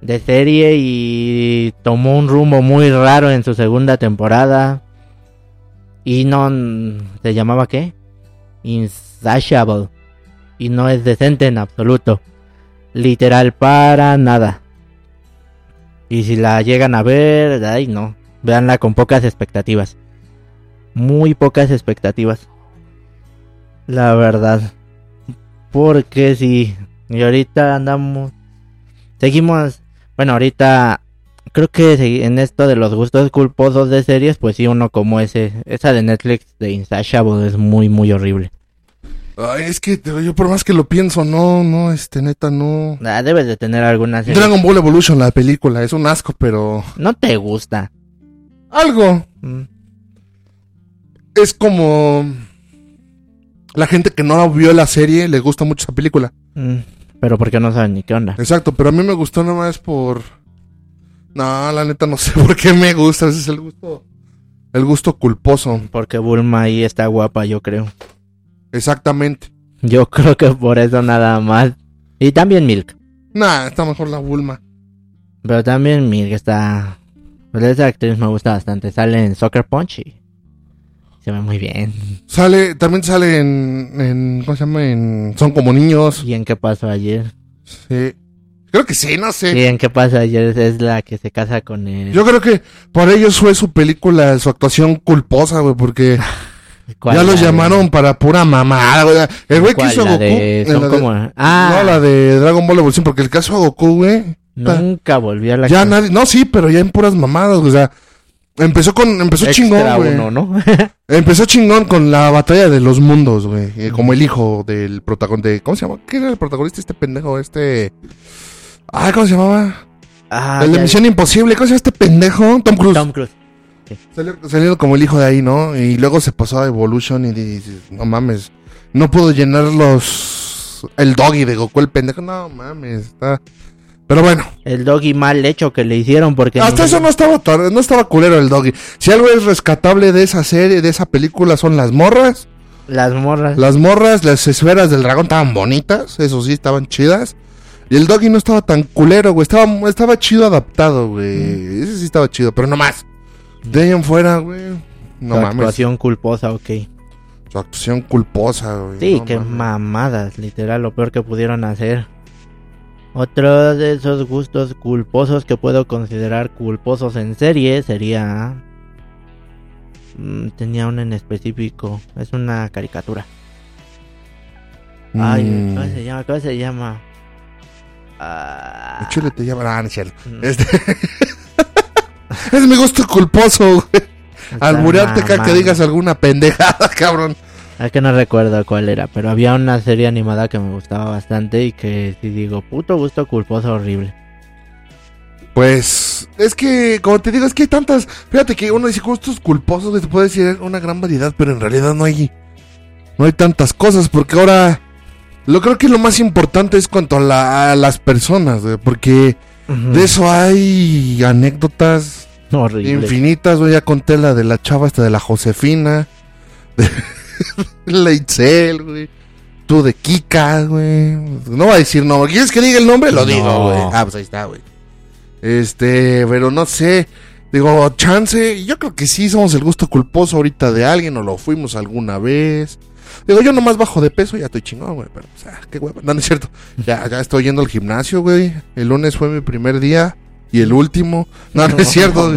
Speaker 2: de serie y tomó un rumbo muy raro en su segunda temporada y no se llamaba qué? Insatiable y no es decente en absoluto. Literal para nada. Y si la llegan a ver, ay no, véanla con pocas expectativas. Muy pocas expectativas. La verdad. Porque sí. Y ahorita andamos. Seguimos. Bueno, ahorita. Creo que en esto de los gustos culposos de series, pues sí, uno como ese. Esa de Netflix de Insatiable es muy, muy horrible.
Speaker 1: Ay, es que yo por más que lo pienso, no, no, este, neta, no.
Speaker 2: Ah, debes de tener alguna serie.
Speaker 1: Dragon Ball Evolution, la película, es un asco, pero...
Speaker 2: No te gusta.
Speaker 1: Algo.
Speaker 2: Mm.
Speaker 1: Es como... La gente que no vio la serie le gusta mucho esa película.
Speaker 2: Mm, Pero porque no saben ni qué onda.
Speaker 1: Exacto, pero a mí me gustó nomás por... No, la neta no sé por qué me gusta, ese es el gusto... El gusto culposo,
Speaker 2: Porque Bulma ahí está guapa, yo creo.
Speaker 1: exactamente.
Speaker 2: Yo creo que por eso nada más. Y también Milk.
Speaker 1: Nah, está mejor la Bulma.
Speaker 2: Pero también Milk está. Pues esa actriz me gusta bastante. Sale en Soccer Punch y se ve muy bien.
Speaker 1: Sale, también sale en, en ¿cómo se llama? En Son como niños.
Speaker 2: ¿Y en qué pasó ayer?
Speaker 1: Sí. Creo que sí, no sé.
Speaker 2: Sí, en qué pasó ayer es la que se casa con el.
Speaker 1: Yo creo que por ellos fue su película, su actuación culposa, güey, porque
Speaker 2: ¿Cuál?
Speaker 1: ya los
Speaker 2: de-
Speaker 1: llamaron para pura mamada, güey. El güey que hizo
Speaker 2: La
Speaker 1: Goku.
Speaker 2: de- son
Speaker 1: la de-
Speaker 2: como- Ah.
Speaker 1: No, la de Dragon Ball Evolution, porque el caso a Goku, güey.
Speaker 2: Nunca volvió a la
Speaker 1: Ya nadie, no, sí, pero ya en puras mamadas, o sea, empezó con, empezó
Speaker 2: Extra
Speaker 1: chingón, güey.
Speaker 2: uno, ¿no?
Speaker 1: Empezó chingón con la batalla de los mundos, güey. eh, como el hijo del protagonista, de, ¿cómo se llama? ¿Qué era el protagonista este pendejo? Este... Ay, ¿cómo se llamaba?
Speaker 2: Ah,
Speaker 1: el de Misión Imposible, ¿cómo se llama este pendejo? Tom Cruise.
Speaker 2: Tom Cruise.
Speaker 1: Salió, salió como el hijo de ahí, ¿no? Y luego se pasó a Evolution y dices, no mames, no puedo llenar los... El doggy de Goku, el pendejo, no mames, está... Pero bueno,
Speaker 2: El doggy mal hecho que le hicieron porque.
Speaker 1: hasta eso no estaba, no estaba culero el doggy. Si algo es rescatable de esa serie, de esa película, son las morras.
Speaker 2: Las morras.
Speaker 1: Las morras, las esferas del dragón estaban bonitas, eso sí, estaban chidas. Y el doggy no estaba tan culero, güey. Estaba, estaba chido adaptado, güey. Ese sí estaba chido, pero no más. De ahí en fuera, güey. No
Speaker 2: Su
Speaker 1: mames.
Speaker 2: actuación culposa, ok.
Speaker 1: Su actuación culposa, güey.
Speaker 2: Sí,
Speaker 1: no
Speaker 2: qué
Speaker 1: mames.
Speaker 2: mamadas, literal, lo peor que pudieron hacer. Otro de esos gustos culposos que puedo considerar culposos en serie sería... Mm, tenía uno en específico, es una caricatura. Ay,
Speaker 1: Mm.
Speaker 2: ¿cómo se llama? ¿Cómo se llama? Ah,
Speaker 1: chile te llama. Ah, es cierto.
Speaker 2: mm,
Speaker 1: Este. es mi gusto culposo, güey.
Speaker 2: está
Speaker 1: Alburearte acá que digas alguna pendejada, cabrón.
Speaker 2: Es que no recuerdo cuál era, pero había una serie animada que me gustaba bastante y que si digo, puto gusto culposo horrible.
Speaker 1: Pues es que, como te digo, es que hay tantas. Fíjate que uno dice gustos culposos, güey, te puede decir una gran variedad, pero en realidad no hay. No hay tantas cosas, porque ahora. Lo creo que lo más importante es cuanto a, la- a las personas, porque de eso hay anécdotas
Speaker 2: Horrible.
Speaker 1: infinitas, güey. Ya conté la de la chava esta de la Josefina, de la Itzel, güey. Tú de Kika, güey. No va a decir no. ¿Quieres que diga el nombre? Lo
Speaker 2: No.
Speaker 1: digo, güey. Ah, pues ahí está, güey. Este, pero no sé. Digo, chance. Yo creo que sí somos el gusto culposo ahorita de alguien o lo fuimos alguna vez. Digo, yo nomás bajo de peso, ya estoy chingón, güey. Pero, o sea, qué hueva. No, no es cierto. Ya, ya estoy yendo al gimnasio, güey. El lunes fue mi primer día y el último. No, no, es cierto.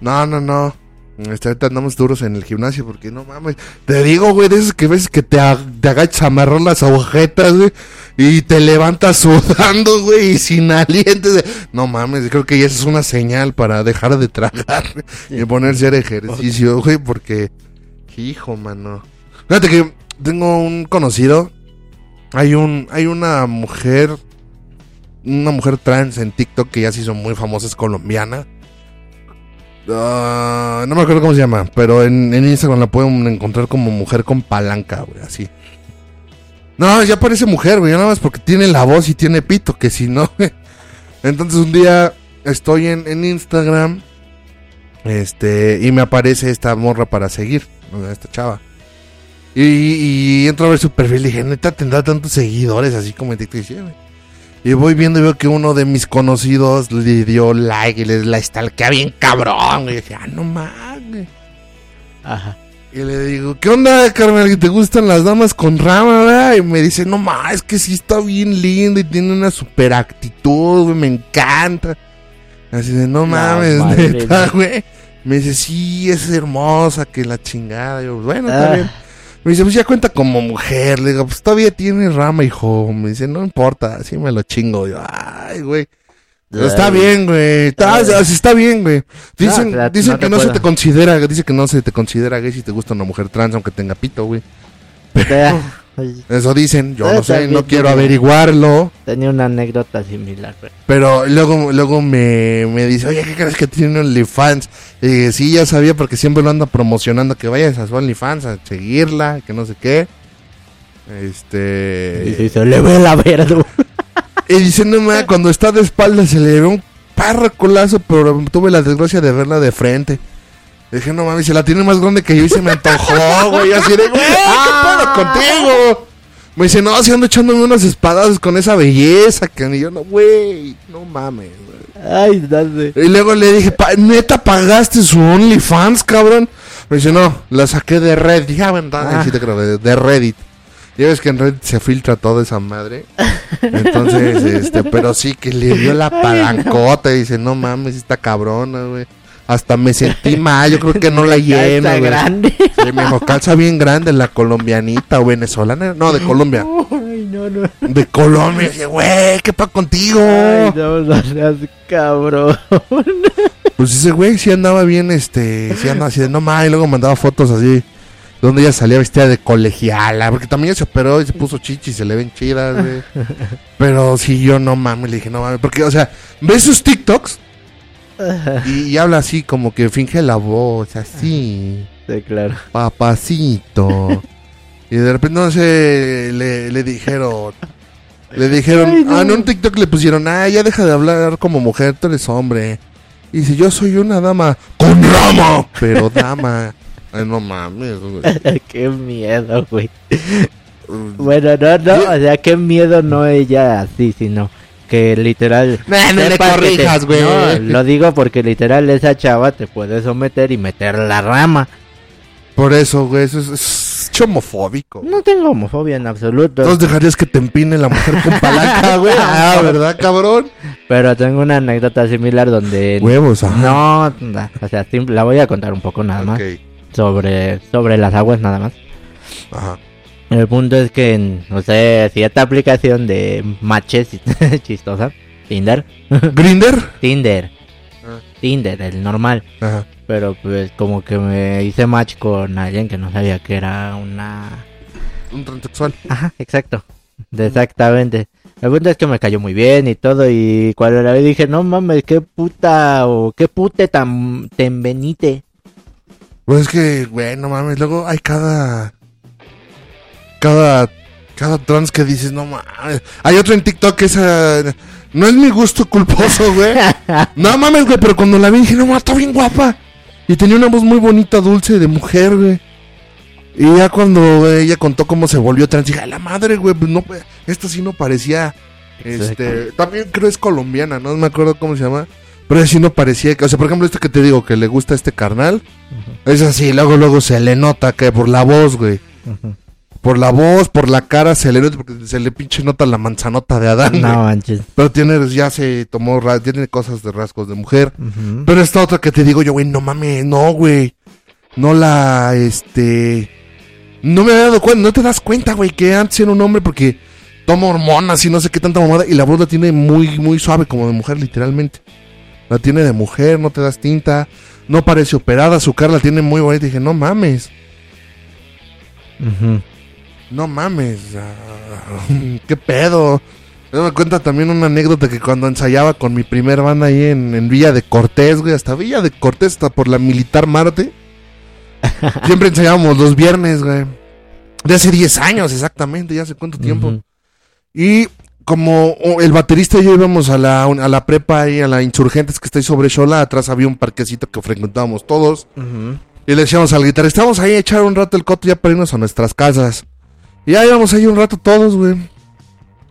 Speaker 1: No, no, no. Este, ahorita andamos duros en el gimnasio porque no mames. Te digo, güey, de esos que ves que te, ag- te agachas a amarrar las agujetas, güey. Y te levantas sudando, güey, y sin aliento. de- No mames, creo que ya esa es una señal para dejar de tragar y ponerse a hacer ejercicio, güey, porque... Hijo, mano. Fíjate que tengo un conocido. Hay un, hay una mujer, una mujer trans en TikTok que ya se hizo muy famosa, es colombiana. Ah, no me acuerdo cómo se llama, pero en, Instagram la pueden encontrar como mujer con palanca, güey, así. No, ya parece mujer, güey, nada más porque tiene la voz y tiene pito, que si no. Entonces un día estoy en, en Instagram, este, y me aparece esta morra para seguir, esta chava. Y, y entro a ver su perfil y dije, neta, tendrá tantos seguidores así como en TikTok. Y, voy viendo y veo que uno de mis conocidos le dio like y le la stalkea bien cabrón. Y dije, ah, no mames.
Speaker 2: Ajá.
Speaker 1: Y le digo, ¿qué onda, carnal? ¿Que te gustan las damas con rama, verdad? Y me dice, no mames, es que sí está bien lindo y tiene una super actitud, güey, me encanta. Así de, no mames, neta,
Speaker 2: güey.
Speaker 1: güey. Me dice, sí, es hermosa, que la chingada. Y yo, bueno, está
Speaker 2: Ah.
Speaker 1: bien. Me dice, pues ya cuenta como mujer. Le digo, pues todavía tiene rama, hijo. Me dice, no importa, así me lo chingo. Yo, ay, güey. Pero está bien, güey. Está,
Speaker 2: Ay.
Speaker 1: así está bien, güey. Dicen,
Speaker 2: sea,
Speaker 1: dicen
Speaker 2: no
Speaker 1: que no se te considera, dice que no se te considera gay si te gusta una mujer trans, aunque tenga pito, güey. Eso dicen, yo no sé, no quiero averiguarlo.
Speaker 2: Tenía una anécdota similar, pero...
Speaker 1: Pero luego, luego me, me dice, oye, ¿qué crees que tiene OnlyFans? Y dije, sí, ya sabía porque siempre lo anda promocionando, que vayas a su OnlyFans a seguirla, que no sé qué. Este...
Speaker 2: Y se le ve la verde.
Speaker 1: Y dice, mames, cuando está de espaldas se le ve un parracolazo, pero tuve la desgracia de verla de frente. Y dije, no mames, se la tiene más grande que yo y se me antojó, güey. Así de, güey, ¿qué pedo contigo? Me dice, no, si ando echándome unas espadas con esa belleza, que ni yo no, güey, no mames, güey.
Speaker 2: Ay, dale.
Speaker 1: Y luego le dije, "Pa- ¿neta pagaste su OnlyFans, cabrón? Me dice, no, la saqué de Reddit. Dije, ah,
Speaker 2: Ah.
Speaker 1: sí te creo, de, de Reddit. Ya ves que en Reddit se filtra toda esa madre. Entonces, este, pero sí que le dio la palancota y dice, no mames, está cabrona, güey. Hasta me sentí mal, yo creo que no la lleno, güey.
Speaker 2: grande.
Speaker 1: Sí, me dijo, calza bien grande la colombianita o venezolana. No, de Colombia.
Speaker 2: Ay, no, no.
Speaker 1: De Colombia. Y dije, güey, ¿qué pa' contigo?
Speaker 2: Ay, no, no seas cabrón.
Speaker 1: Pues ese güey sí andaba bien, este, sí andaba así de no mames, y luego mandaba fotos así, donde ella salía vestida de colegiala, porque también se operó y se puso chichi y se le ven chidas, güey. Pero sí, yo no mames, le dije no mames, porque, o sea, ves sus TikToks y, y habla así, como que finge la voz, así,
Speaker 2: Sí, claro.
Speaker 1: papacito. y de repente, no sé, le, le dijeron, le dijeron,
Speaker 2: Ay, no.
Speaker 1: ah, en un TikTok le pusieron, ah, ya deja de hablar como mujer, tú eres hombre. Y dice, yo soy una dama con rama, pero dama. Ay, no mames, güey.
Speaker 2: qué miedo, güey.
Speaker 1: Mm,
Speaker 2: Bueno, no, no, o sea, qué miedo no ella así, sino que literal... Te-
Speaker 1: corrijas, güey.
Speaker 2: No, lo digo porque literal esa chava te puede someter y meter la rama.
Speaker 1: Por eso, güey, eso es, es homofóbico.
Speaker 2: No tengo homofobia en absoluto.
Speaker 1: Entonces dejarías que te empine la mujer con palanca, güey. Ah, ¿verdad, cabrón?
Speaker 2: Pero tengo una anécdota similar donde...
Speaker 1: Huevos, ajá.
Speaker 2: No, o sea, la voy a contar un poco nada más.
Speaker 1: Ok,
Speaker 2: Sobre, sobre las aguas nada más.
Speaker 1: Ajá.
Speaker 2: El punto es que en, no sé, cierta aplicación de matches chistosa, Tinder,
Speaker 1: ¿Grinder?
Speaker 2: Tinder,
Speaker 1: Ah.
Speaker 2: Tinder, el normal.
Speaker 1: Ajá.
Speaker 2: Pero pues como que me hice match con alguien que no sabía que era una...
Speaker 1: Un transexual.
Speaker 2: Ajá, exacto. Exactamente. El punto es que me cayó muy bien y todo y cuando la vi dije, no mames, qué puta o qué pute tan tenvenite.
Speaker 1: Pues es que, güey, no mames. Luego hay cada. Cada. Cada trans que dices, no mames. Hay otro en TikTok que esa. No es mi gusto culposo, güey. No mames, güey, pero cuando la vi dije, no mames, está bien guapa. Y tenía una voz muy bonita, dulce, de mujer, güey. Y ya cuando ella contó cómo se volvió trans, dije, a la madre, güey, pues no, esta sí no parecía. Este, también creo es colombiana, no me acuerdo cómo se llama. Pero ella sí no parecía, que- o sea, por ejemplo, este que te digo que le gusta este carnal, es así, luego, luego se le nota que por la voz, güey.
Speaker 2: Ujú.
Speaker 1: Por la voz, por la cara, se le porque se le pinche nota la manzanota de Adán,
Speaker 2: No manches.
Speaker 1: Pero tiene, ya se tomó, tiene cosas de rasgos de mujer. Pero esta otra que te digo yo, güey, no mames, no, güey. No la, este... No me había dado cuenta, no te das cuenta, güey, que antes era un hombre porque toma hormonas y no sé qué tanta mamada. Y la voz la tiene muy, muy suave, como de mujer, literalmente. La tiene de mujer, no te das tinta. No parece operada, su cara la tiene muy bonita. Y dije, no mames,
Speaker 2: Ujú.
Speaker 1: No mames. ¿Qué pedo? Yo me cuenta también una anécdota que cuando ensayaba con mi primer banda ahí en, en Villa de Cortés, güey, hasta Villa de Cortés, hasta por la Militar Marte. Siempre ensayábamos los viernes, güey. De hace 10 años, exactamente, ya hace cuánto tiempo. Y como el baterista y yo íbamos a la, a la prepa ahí, a la Insurgentes que está ahí sobre Xola, atrás había un parquecito que frecuentábamos todos. Y le decíamos al guitarrista, vamos ahí a echar un rato el coto ya para irnos a nuestras casas. Y ya íbamos ahí un rato todos, güey.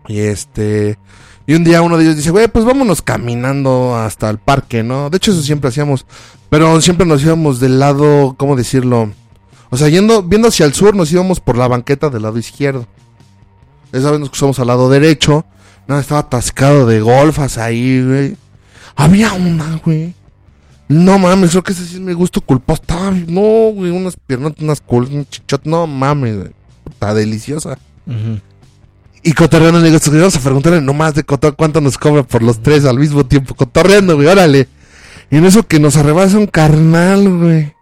Speaker 1: Y este... Y un día uno de ellos dice, güey, pues vámonos caminando hasta el parque, ¿no? De hecho eso siempre hacíamos. Pero siempre nos íbamos del lado, ¿cómo decirlo? O sea, yendo, viendo hacia el sur nos íbamos por la banqueta del lado izquierdo. Esa vez nos cruzamos al lado derecho. No, estaba atascado de golfas ahí, güey. Había una, güey. No mames, creo que ese sí es mi gusto no, güey, unas piernas, unas colas, un chichot. No mames, güey. Está deliciosa. Y cotorreando, le digo, "Esto, vamos a preguntarle nomás de cotor cuánto nos cobra por los tres al mismo tiempo. Cotorreando, güey, órale. Y en eso que nos arrebasa un carnal, güey.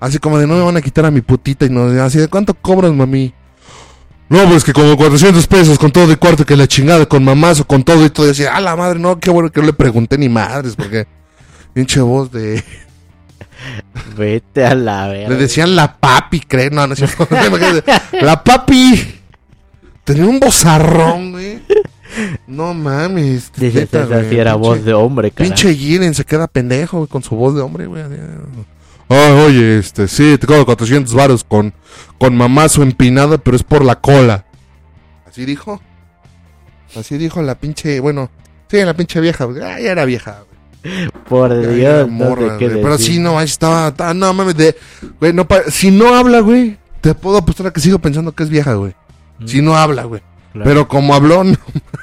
Speaker 1: Así como de no me van a quitar a mi putita y nos así de cuánto cobras, mami. No, pues que como 400 pesos con todo de cuarto que la chingada, con mamás o con todo y todo. Y así, a la madre, no, qué bueno que no le pregunté ni madres, porque pinche voz de.
Speaker 2: Vete a la verga.
Speaker 1: Le decían la papi, creo. No, no es cierto. La papi. Tenía un bozarrón, güey. No mames. Neta,
Speaker 2: esa era
Speaker 1: pinche-
Speaker 2: voz de hombre, cara.
Speaker 1: Pinche Jiren se queda pendejo, güey, con su voz de hombre, güey. Ay, oye, este, sí, te cobro 400 varos con, con mamazo empinada, pero es por la cola. ¿Así dijo? Así dijo la pinche, bueno, sí, la pinche vieja. Ah, ya era vieja, güey.
Speaker 2: Por Dios, no sé qué.
Speaker 1: Pero sí, no, ahí estaba, estaba- no mames, de, güey, no, pa- si no habla, güey, te puedo apostar a que sigo pensando que es vieja, güey. Si no habla, güey.
Speaker 2: Claro.
Speaker 1: Pero como habló, no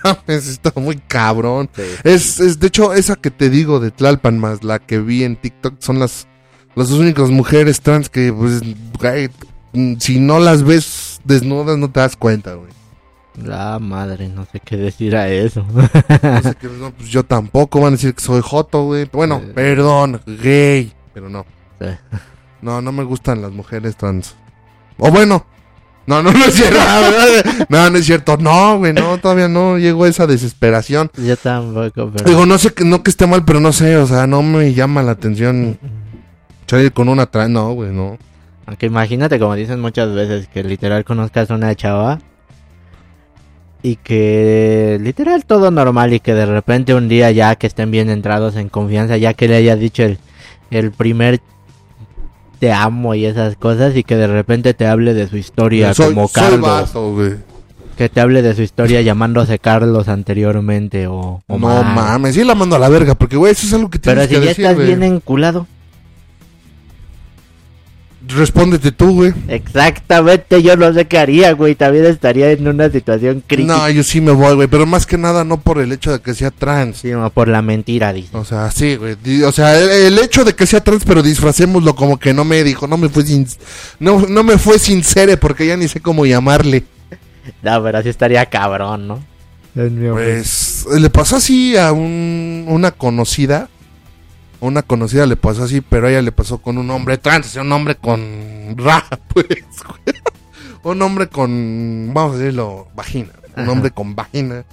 Speaker 1: mames, está muy cabrón.
Speaker 2: Sí.
Speaker 1: Es, es, de hecho, esa que te digo de Tlalpan más la que vi en TikTok son las, las dos únicas mujeres trans que, pues, güey, mm, si no las ves desnudas no te das cuenta, güey.
Speaker 2: La madre, no sé qué decir a eso.
Speaker 1: No sé qué, no, pues yo tampoco van a decir que soy joto, güey. Bueno,
Speaker 2: Sí.
Speaker 1: perdón, gay, pero no.
Speaker 2: Sí.
Speaker 1: No, no me gustan las mujeres trans. O bueno, no, no, no es cierto. No, no es cierto. No, güey, no, todavía no llegó a esa desesperación.
Speaker 2: Yo tampoco, pero...
Speaker 1: Digo, no sé que no que esté mal, pero no sé, o sea, no me llama la atención salir con una trans, no, güey, no.
Speaker 2: Aunque imagínate, como dicen muchas veces, que literal conozcas a una chava y que literal todo normal y que de repente un día ya que estén bien entrados en confianza, ya que le haya dicho el, el primer te amo y esas cosas y que de repente te hable de su historia
Speaker 1: soy,
Speaker 2: como Carlos. Que te hable de su historia llamándose Carlos anteriormente o... o
Speaker 1: No mames, sí la mando a la verga, porque, güey, eso es algo que
Speaker 2: Pero
Speaker 1: tienes
Speaker 2: si
Speaker 1: que
Speaker 2: ya
Speaker 1: decir,
Speaker 2: estás bien enculado.
Speaker 1: Respóndete tú, güey.
Speaker 2: Exactamente, yo no sé qué haría, güey. También estaría en una situación crítica.
Speaker 1: No, yo sí me voy, güey, pero más que nada no por el hecho de que sea trans.
Speaker 2: Sí, no, por la mentira, dice.
Speaker 1: O sea, sí, güey. O sea, el, el hecho de que sea trans, pero disfracémoslo como que no me dijo, no me fue sin, no, no me fue sincere porque ya ni sé cómo llamarle.
Speaker 2: No, pero sí estaría cabrón, ¿no?
Speaker 1: Pues le pasó así a un, una conocida. Una conocida le pasó así, pero a ella le pasó con un hombre trans, o sea, un hombre con raja, pues. güey. un hombre con, vamos a decirlo, vagina. Un hombre con vagina.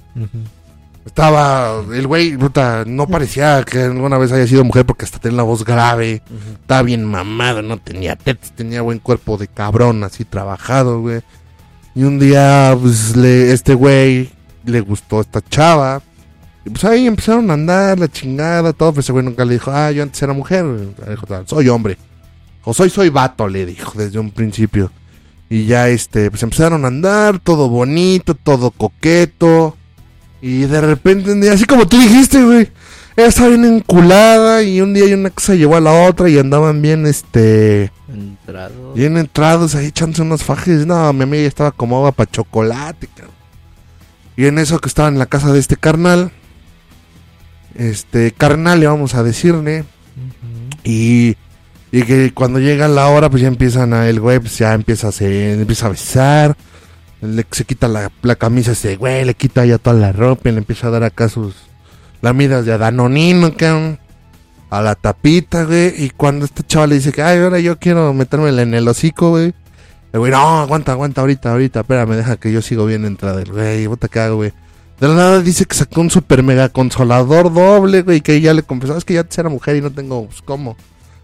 Speaker 1: Estaba, el güey, puta, no parecía que alguna vez haya sido mujer porque hasta tenía la voz grave. Estaba bien mamado, no tenía tetas, tenía buen cuerpo de cabrón, así trabajado, güey. Y un día, pues, le, este güey le gustó esta chava. Y pues ahí empezaron a andar, la chingada, todo. Pues ese güey nunca le dijo, ah, yo antes era mujer. Le dijo, soy hombre. O soy, soy vato, le dijo desde un principio. Y ya, este, pues empezaron a andar, todo bonito, todo coqueto. Y de repente, así como tú dijiste, güey. Ella estaba bien enculada y un día una cosa llevó a la otra y andaban bien, este...
Speaker 2: Entrado.
Speaker 1: Bien entrados ahí echándose unos fajes. No, mi amiga ya estaba como agua para chocolate, cabrón. Y en eso que estaba en la casa de este carnal. Este, carnal le vamos a decirle.
Speaker 2: Ujú.
Speaker 1: Y, y que cuando llega la hora, pues ya empiezan a el güey, pues ya empieza a se empieza a besar. Le, se quita la, la camisa ese güey, le quita ya toda la ropa y le empieza a dar acá sus lamidas de Danonino, cabrón. A la tapita, güey. Y cuando esta chava le dice que, ay, ahora yo quiero metérmela en el hocico, güey. El güey, no, aguanta, aguanta, ahorita, ahorita, espérame, deja que yo sigo bien entrada. El güey, que hago, güey. De la nada dice que sacó un super mega consolador doble, güey, que ya le confesó, es que ya era mujer y no tengo, pues, ¿cómo?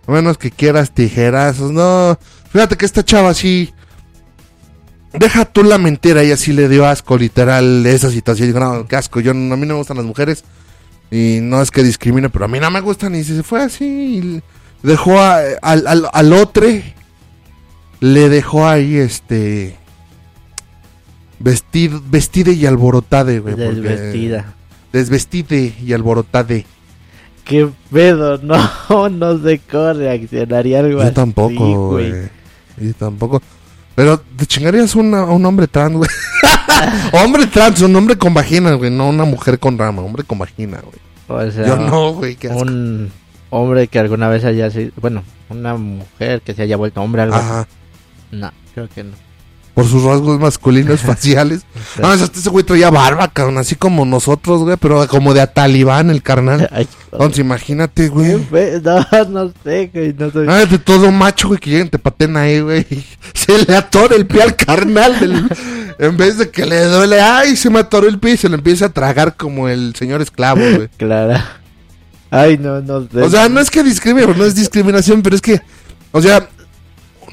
Speaker 1: A menos que quieras tijerazos, no. Fíjate que esta chava sí... Deja tú la mentira, ella sí le dio asco, literal, esa situación. Dijo, no, qué asco, yo, a mí no me gustan las mujeres. Y no es que discrimine, pero a mí no me gustan. Y se fue así. y dejó al, al otro. Le dejó ahí este. Vestir, vestide y alborotade, güey.
Speaker 2: Desvestida.
Speaker 1: Desvestide y alborotade.
Speaker 2: ¿Qué pedo? No, no sé cómo reaccionaría algo
Speaker 1: Yo
Speaker 2: así,
Speaker 1: tampoco, güey. Yo tampoco. Pero te chingarías una- a un hombre trans, güey. hombre trans, un hombre con vagina, güey. No una mujer con rama, hombre con vagina, güey.
Speaker 2: O sea,
Speaker 1: Yo no, güey. qué asco.
Speaker 2: un hombre que alguna vez haya sido... Bueno, una mujer que se haya vuelto hombre, algo.
Speaker 1: Ajá.
Speaker 2: No, creo que no.
Speaker 1: Por sus rasgos masculinos faciales. No, hasta ese güey traía barba, cabrón. Así como nosotros, güey. Pero como de a talibán, el carnal.
Speaker 2: Ay,
Speaker 1: Entonces, imagínate, güey.
Speaker 2: No, no sé, güey, no soy...
Speaker 1: Ah, de todo macho, güey, que lleguen, te paten ahí, güey. Se le atora el pie al carnal. del- en vez de que le duele, ay, se me atoró el pie y se le empieza a tragar como el señor esclavo, güey.
Speaker 2: Clara. Ay, no, no sé.
Speaker 1: O sea, no es que discrimine, no es discriminación, pero es que, o sea,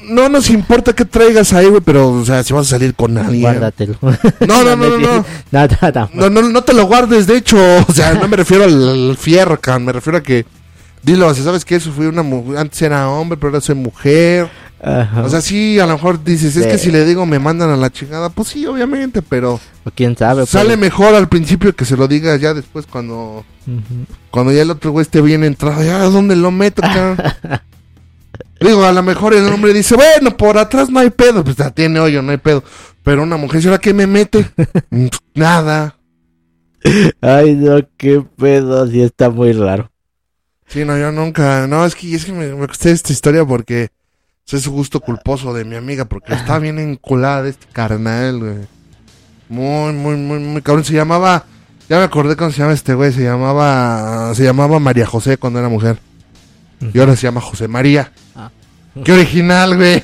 Speaker 1: no nos importa que traigas ahí, güey, pero, o sea, si vas a salir con alguien.
Speaker 2: Guárdatelo.
Speaker 1: No, no, no, no, no.
Speaker 2: Nada.
Speaker 1: No, no, no te lo guardes, de hecho, o sea, no me refiero al, fierro, cabrón, me refiero a que, dilo, o sea, ¿sabes qué? Eso fue una mujer, antes era hombre, pero ahora soy mujer.
Speaker 2: Ajá.
Speaker 1: O sea, sí, a lo mejor dices, es
Speaker 2: Sí.
Speaker 1: que si le digo me mandan a la chingada, pues sí, obviamente, pero
Speaker 2: O quién sabe. pues.
Speaker 1: sale mejor al principio que se lo digas ya después cuando, cuando ya el otro güey esté bien entrado, ya, ¿dónde lo meto, cabrón? Digo, a lo mejor el hombre dice, bueno, por atrás no hay pedo, pues ya tiene hoyo, no hay pedo. Pero una mujer, ¿será que me mete? Mm, Nada.
Speaker 2: Ay, no, qué pedo, sí está muy raro.
Speaker 1: Sí, no, yo nunca. No, es que, es que me, me costé esta historia porque es su gusto culposo de mi amiga, porque está bien enculada de este carnal, güey. Muy, muy, muy, muy cabrón. Se llamaba. Ya me acordé cómo se llama este güey. Se llamaba. Se llamaba María José cuando era mujer. Y ahora se llama José María.
Speaker 2: Ah.
Speaker 1: Qué original, güey.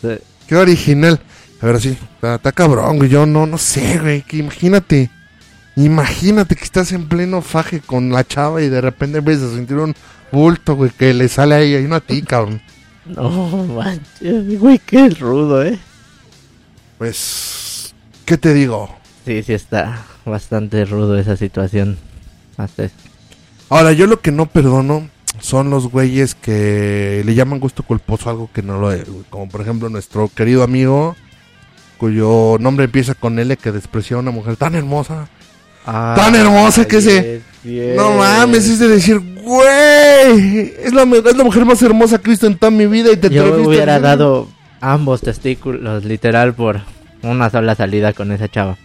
Speaker 2: Sí.
Speaker 1: Qué original. A ver, sí. Está, está cabrón, güey. Yo no, no sé, güey. Que imagínate. Imagínate que estás en pleno faje con la chava y de repente empiezas a sentir un bulto, güey, que le sale a ella y no a ti, cabrón.
Speaker 2: No manches, güey, qué rudo, eh.
Speaker 1: Pues, ¿qué te digo?
Speaker 2: Sí, sí está bastante rudo esa situación. Hasta
Speaker 1: Ahora, yo lo que no perdono son los güeyes que le llaman gusto culposo a algo que no lo es. Como por ejemplo nuestro querido amigo cuyo nombre empieza con L que despreció a una mujer tan hermosa. Tan hermosa que se- No mames, es de decir, güey, es la, es la mujer más hermosa que he visto en toda mi vida y te
Speaker 2: Yo
Speaker 1: a
Speaker 2: hubiera dado ambos testículos, literal, por una sola salida con esa chava.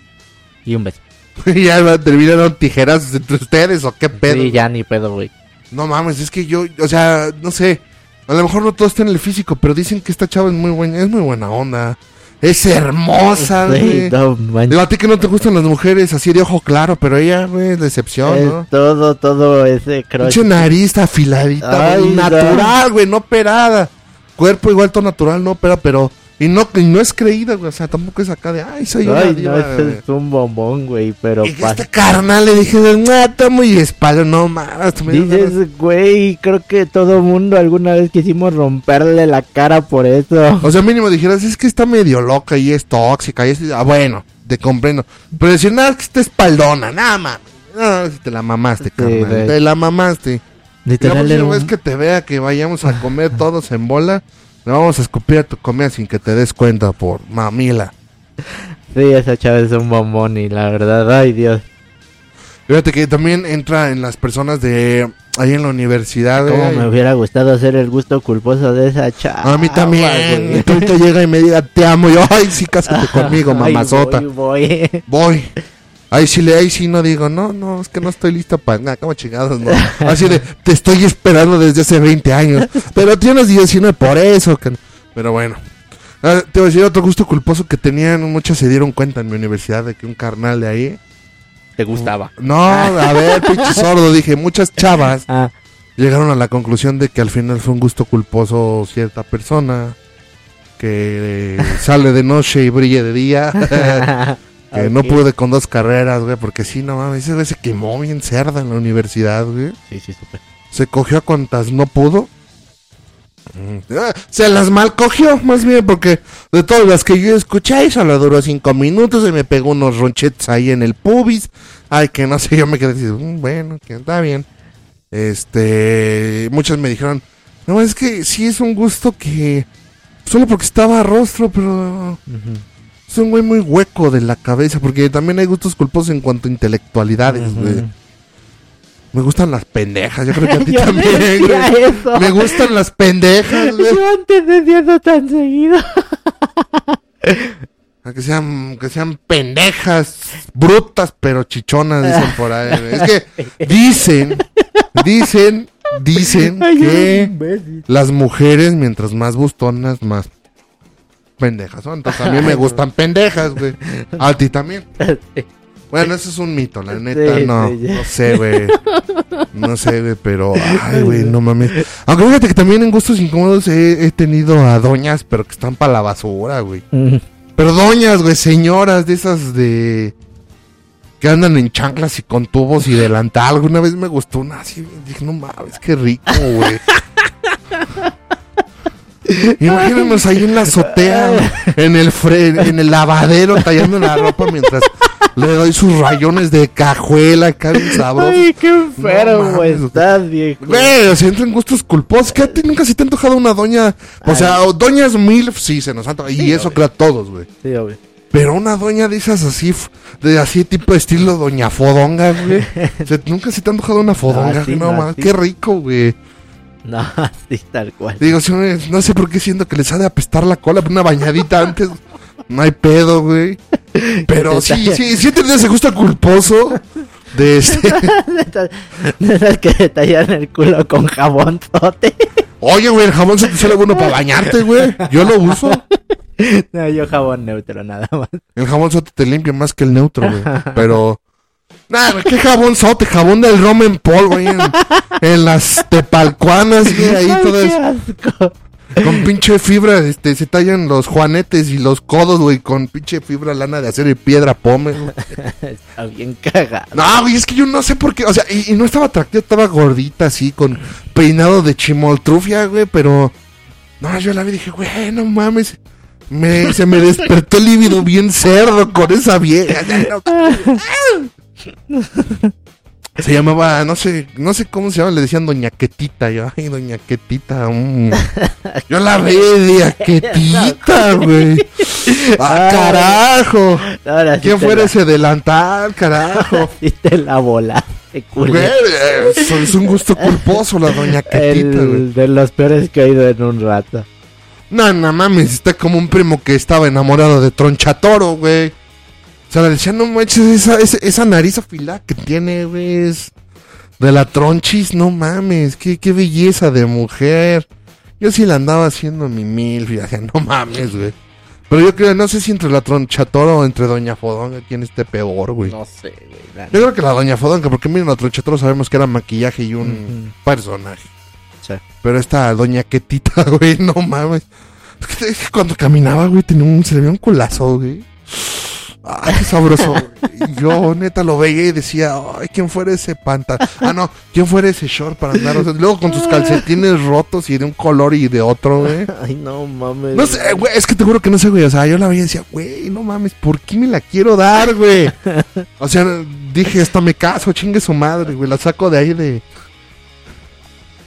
Speaker 2: Y un beso.
Speaker 1: Ya terminaron tijeras entre ustedes o qué pedo.
Speaker 2: Sí, ya ni pedo, güey.
Speaker 1: No mames, es que yo, o sea, no sé. A lo mejor no todo está en el físico, pero dicen que esta chava es muy buena, es muy buena onda. Es hermosa, güey.
Speaker 2: no.
Speaker 1: Digo, a ti que no te gustan las mujeres así de ojo claro, pero ella, güey, es decepción,
Speaker 2: Es
Speaker 1: ¿no?
Speaker 2: todo, todo ese crush.
Speaker 1: Nariz afiladita,
Speaker 2: Ay,
Speaker 1: güey,
Speaker 2: no.
Speaker 1: natural, güey, no operada. Cuerpo igual todo natural, no opera, pero... Y no, y no es creída, güey, o sea, tampoco es acá de, ay, soy una diva,
Speaker 2: no, ese
Speaker 1: güey.
Speaker 2: es un bombón, güey, pero
Speaker 1: Y
Speaker 2: pa-
Speaker 1: este carnal le dije, "Ah, está muy espalda, no mames. me dio ganas-
Speaker 2: Dices, güey, creo que todo mundo alguna vez quisimos romperle la cara por eso.
Speaker 1: O sea, mínimo dijeras, es que está medio loca y es tóxica y es... Ah, bueno, te comprendo. Pero decir, nada, es que está espaldona, nada más. No, te la mamaste, carnal. Te la mamaste. La
Speaker 2: Literal, era
Speaker 1: próxima
Speaker 2: un-
Speaker 1: vez que te vea que vayamos a comer todos en bola, le vamos a escupir a tu comida sin que te des cuenta por mamila.
Speaker 2: Sí, esa chava es un bombón y la verdad, ay Dios.
Speaker 1: Fíjate que también entra en las personas de ahí en la universidad.
Speaker 2: Cómo
Speaker 1: güey.
Speaker 2: me hubiera gustado hacer el gusto culposo de esa chava.
Speaker 1: A mí también. Y tú llega y me diga, te amo. Y yo, ay, sí, cásate conmigo, mamazota.
Speaker 2: voy, voy.
Speaker 1: Voy. Ahí sí, le, ahí sí no digo, no, no, es que no estoy lista para nada, como chingados, no. Así de, te estoy esperando desde hace 20 años, pero tienes 19 por eso. que. Pero bueno. Ah, te voy a decir otro gusto culposo que tenían, muchas se dieron cuenta en mi universidad de que un carnal de ahí.
Speaker 2: Te gustaba.
Speaker 1: No, a ver, pinche sordo, dije, muchas chavas
Speaker 2: Ah,
Speaker 1: llegaron a la conclusión de que al final fue un gusto culposo cierta persona que eh, sale de noche y brille de día. Que no pude con dos carreras, güey, porque sí, no mames, ese güey se quemó bien cerda en la universidad, güey.
Speaker 2: Sí, sí.
Speaker 1: Se cogió a cuantas no pudo. Mm. Ah, Se las mal cogió, más bien, porque de todas las que yo escuché, solo duró cinco minutos y me pegó unos ronchetes ahí en el pubis. Ay, que no sé, yo me quedé así, "Mm, bueno, que está bien. Este, muchas me dijeron, no, es que sí es un gusto que, solo porque estaba a rostro, pero. Es un güey muy hueco de la cabeza, porque también hay gustos culposos en cuanto a intelectualidades. Me gustan las pendejas, yo creo que a ti también, güey.
Speaker 2: eso.
Speaker 1: Me gustan las pendejas, güey.
Speaker 2: Yo antes decía eso tan seguido.
Speaker 1: A Que sean, que sean pendejas, brutas, pero chichonas, dicen por ahí. güey. Es que dicen, dicen, dicen
Speaker 2: Ay,
Speaker 1: que las mujeres, mientras más bustonas, más pendejas son. Entonces a mí me gustan pendejas, güey. A ti también. Bueno, eso es un mito, la neta,
Speaker 2: Sí,
Speaker 1: no.
Speaker 2: sí.
Speaker 1: No sé, güey. No sé, güey, pero. Ay, güey, no mames. Aunque fíjate que también en gustos incómodos he, he tenido a doñas, pero que están para la basura, güey.
Speaker 2: Mm.
Speaker 1: Pero doñas, güey, señoras de esas de. Que andan en chanclas y con tubos y delantal. Alguna vez me gustó una así. Dije, no mames, qué rico, güey. Imagínanos ahí en la azotea, en el fre en el lavadero, tallando la ropa mientras le doy sus rayones de cajuela, acá bien sabroso.
Speaker 2: Ay, qué enfermo
Speaker 1: No
Speaker 2: estás, viejo.
Speaker 1: Güey, sea, entran gustos culposos. ¿Qué a ti nunca se te ha antojado una doña? O sea, o doñas mil, sí, se nos. Y
Speaker 2: Sí,
Speaker 1: eso
Speaker 2: obvio.
Speaker 1: creo a todos, güey.
Speaker 2: Sí, obvio.
Speaker 1: Pero una doña de esas así, de así tipo estilo doña fodonga, güey. O sea, nunca se te ha antojado una fodonga,
Speaker 2: Ah, sí,
Speaker 1: no,
Speaker 2: no, sí.
Speaker 1: qué rico, güey.
Speaker 2: No, sí, tal cual.
Speaker 1: Digo, sí, no sé por qué siento que les ha de apestar la cola, una bañadita antes. No hay pedo, güey. Pero sí, sí, sí he tenido ese gusto culposo de este.
Speaker 2: Esas que te tallan el culo con jabón tote.
Speaker 1: Oye, güey, el jabón se te sale bueno para bañarte, güey. Yo lo uso.
Speaker 2: No, yo jabón neutro nada más.
Speaker 1: El jabón sote te limpia más que el neutro, güey. Pero. Nah, güey, qué jabón sote, jabón del Roma en polvo ahí en, en las tepalcuanas, güey, ahí
Speaker 2: Ay,
Speaker 1: todas
Speaker 2: qué asco.
Speaker 1: con pinche fibra, este, se tallan los juanetes y los codos, güey, con pinche fibra lana de acero y piedra pome, güey.
Speaker 2: Está bien cagado.
Speaker 1: No, güey, es que yo no sé por qué, o sea, y, y no estaba atractiva, estaba gordita así, con peinado de chimoltrufia, güey, pero... No, yo la vi y dije, güey, no mames. Me, se me despertó el líbido bien cerdo con esa vieja. Se llamaba, no sé, no sé cómo se llama, le decían Doña Quetita. Yo, ay, Doña Quetita. mm. Yo la veía, Quetita, güey. Ah, carajo.
Speaker 2: Ahora
Speaker 1: ¿Quién fuera
Speaker 2: la-
Speaker 1: ese delantal, carajo?
Speaker 2: Sí te la volaste, culo.
Speaker 1: Güey, es un gusto culposo la Doña Quetita, güey.
Speaker 2: De los peores que he ido en un rato.
Speaker 1: No, no mames, está como un primo que estaba enamorado de Tronchatoro, güey. O sea, le decía, no manches, esa, esa, esa nariz afilada que tiene, güey, es de la tronchis, no mames, qué, qué belleza de mujer. Yo sí la andaba haciendo mi mil, decía, no mames, güey. Pero yo creo, no sé si entre la Tronchatoro o entre Doña Fodonga, quién esté peor, güey.
Speaker 2: No sé, güey.
Speaker 1: Yo creo que la Doña Fodonga, porque miren, la Tronchatoro sabemos que era maquillaje y un personaje.
Speaker 2: Sí.
Speaker 1: Pero esta doña Quetita, güey, no mames. Es que, es que cuando caminaba, güey, tenía un, se le veía un culazo, güey. Ay, qué sabroso. güey. Yo, neta, lo veía y decía, ay, ¿quién fuera ese panta? Ah, no, ¿quién fuera ese short para andar? O sea, luego con sus calcetines rotos y de un color y de otro, güey.
Speaker 2: Ay, no mames.
Speaker 1: No sé, güey, es que te juro que no sé, güey. O sea, yo la veía y decía, güey, no mames, ¿por qué me la quiero dar, güey? O sea, dije, hasta me caso, chingue su madre, güey. La saco de ahí de.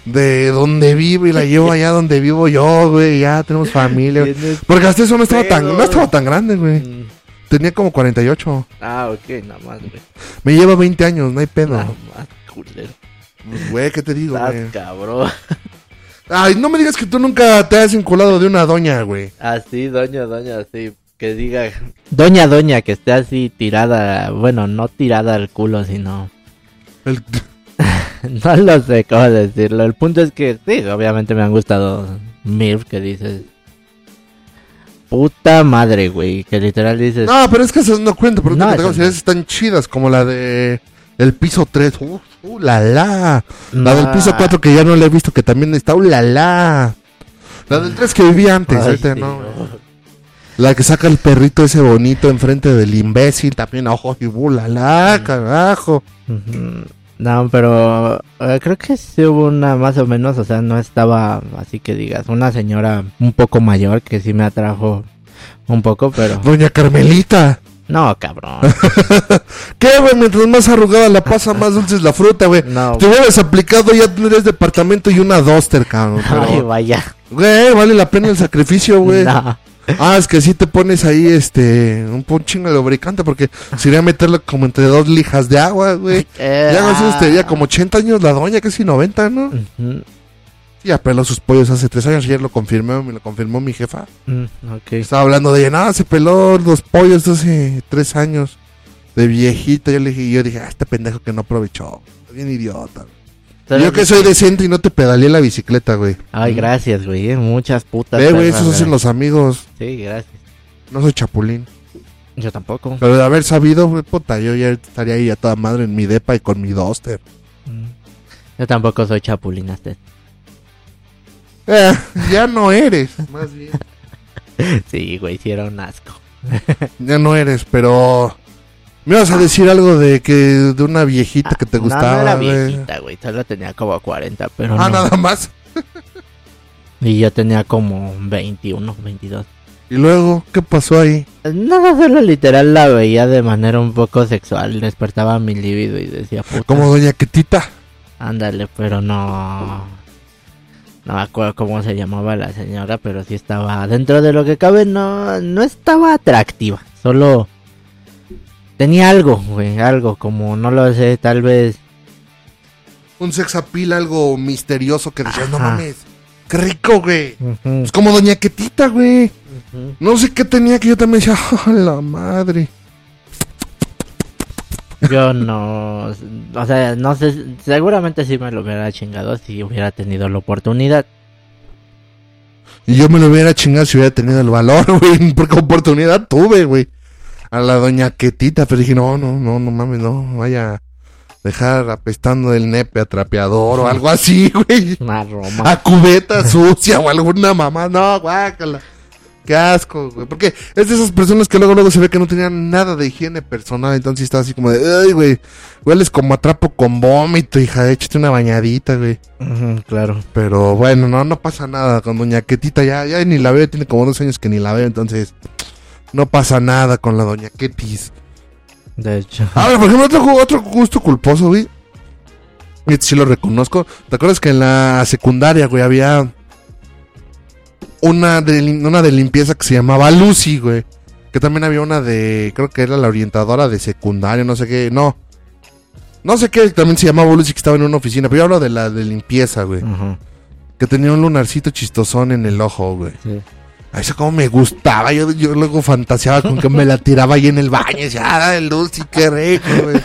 Speaker 1: De donde vivo y la llevo allá donde vivo yo, güey. Ya tenemos familia. güey. Porque hasta eso no estaba tan, no estaba tan grande, güey. Tenía como 48.
Speaker 2: Ah, ok, nada más, güey.
Speaker 1: Me lleva 20 años, no hay pedo.
Speaker 2: Nada más, culero.
Speaker 1: Pues, Güey, ¿qué te digo,
Speaker 2: Estás
Speaker 1: güey?
Speaker 2: cabrón.
Speaker 1: Ay, no me digas que tú nunca te has vinculado de una doña, güey.
Speaker 2: Así, doña, doña, así. Que diga. Doña, doña, que esté así tirada. Bueno, no tirada al culo, sino.
Speaker 1: El-
Speaker 2: No lo sé cómo decirlo. El punto es que sí, obviamente me han gustado MILF que dices. Puta madre, güey. Que literal dices.
Speaker 1: No, pero es que esas no cuento, pero
Speaker 2: No, esas
Speaker 1: están chidas, como la de El piso 3. Uh, uh, la la. La del piso 4 que ya no la he visto, que también está, uh, la la. La del 3 que vivía antes,
Speaker 2: Ay,
Speaker 1: ahorita
Speaker 2: sí,
Speaker 1: no. La que saca el perrito ese bonito enfrente del imbécil, también, ojo, y uh, la carajo.
Speaker 2: Ujú. No, pero eh, creo que sí hubo una más o menos, o sea, no estaba así que digas, una señora un poco mayor que sí me atrajo un poco, pero
Speaker 1: Doña Carmelita.
Speaker 2: no, cabrón.
Speaker 1: ¿Qué, güey? Mientras más arrugada la pasa, más dulce es la fruta, güey.
Speaker 2: No,
Speaker 1: Te hubieras aplicado, ya tendrías departamento y una Duster, cabrón.
Speaker 2: ay,
Speaker 1: pero-
Speaker 2: vaya.
Speaker 1: Güey, vale la pena el sacrificio, güey.
Speaker 2: No.
Speaker 1: Ah, es que si te pones ahí, este, un, un chingo de lubricante, porque sería meterlo como entre dos lijas de agua, güey.
Speaker 2: Eh,
Speaker 1: Ya no sé, usted, ya como 80 años la doña, casi 90, ¿no?
Speaker 2: Ujú.
Speaker 1: Ya peló sus pollos hace tres años, ayer lo confirmó, me lo confirmó mi jefa.
Speaker 2: Mm, ok.
Speaker 1: Estaba hablando de ella, nada, se peló los pollos hace tres años, de viejita. Yo le dije, yo dije, ah, este pendejo que no aprovechó, bien idiota. Yo que soy decente y no te pedaleé la bicicleta, güey.
Speaker 2: Ay, gracias, güey. eh, Muchas putas.
Speaker 1: Ve, güey, esos hacen los amigos.
Speaker 2: Sí, gracias.
Speaker 1: No soy chapulín.
Speaker 2: Yo tampoco.
Speaker 1: Pero de haber sabido, güey, puta, yo ya estaría ahí a toda madre en mi depa y con mi Duster.
Speaker 2: Mm. Yo tampoco soy chapulín hasta-
Speaker 1: Eh, ya no eres, más bien.
Speaker 2: Sí, güey, sí era un asco.
Speaker 1: Ya no eres, pero... Me ibas a decir algo de que de una viejita que te
Speaker 2: No,
Speaker 1: gustaba.
Speaker 2: No, era
Speaker 1: güey.
Speaker 2: viejita, güey. Solo tenía como 40, pero
Speaker 1: Ah,
Speaker 2: no.
Speaker 1: nada más.
Speaker 2: Y yo tenía como 21, 22.
Speaker 1: Y luego, ¿qué pasó ahí?
Speaker 2: Nada, solo literal la veía de manera un poco sexual. Despertaba mi libido y decía, puta,
Speaker 1: Como doña Quetita.
Speaker 2: ándale, pero no... No me acuerdo cómo se llamaba la señora, pero sí estaba... Dentro de lo que cabe, no, no estaba atractiva. Solo... Tenía algo, güey, algo, como no lo sé, tal vez...
Speaker 1: Un sex appeal, algo misterioso que decías, no
Speaker 2: Ajá.
Speaker 1: mames. Qué rico, güey. Es como doña Quetita, güey. No sé qué tenía que yo también decía, ¡ah, la madre!
Speaker 2: Yo no, o sea, no sé, seguramente sí me lo hubiera chingado si hubiera tenido la oportunidad.
Speaker 1: Y yo me lo hubiera chingado si hubiera tenido el valor, güey. Porque oportunidad tuve, güey. A la doña Quetita, pero dije, no, no, no, no mames, no. Vaya a dejar apestando el nepe a trapeador o algo así, güey.
Speaker 2: Una Roma.
Speaker 1: A cubeta sucia o alguna mamá. No, guácala. Qué asco, güey. Porque es de esas personas que luego, luego se ve que no tenían nada de higiene personal. Entonces está así como de, ay, güey. Hueles como a trapo con vómito, hija. Échate una bañadita, güey.
Speaker 2: Ujú, claro.
Speaker 1: Pero bueno, no, no pasa nada con Doña Quetita. Ya, ya ni la veo, tiene como dos años que ni la veo, entonces no pasa nada con la Doña Ketis.
Speaker 2: De hecho.
Speaker 1: Ahora, por ejemplo, otro, otro gusto culposo, güey. Este sí lo reconozco. ¿Te acuerdas que en la secundaria, güey, había una de, una de limpieza que se llamaba Lucy, güey? Que también había una de, creo que era la orientadora de secundaria, no sé qué, no. No sé qué, también se llamaba Lucy que estaba en una oficina, pero yo hablo de la de limpieza, güey.
Speaker 2: Ajá,
Speaker 1: Que tenía un lunarcito chistosón en el ojo, güey.
Speaker 2: sí.
Speaker 1: A eso como me gustaba, yo, yo luego fantaseaba con que me la tiraba ahí en el baño y decía, ah, Lucy, qué rico, güey.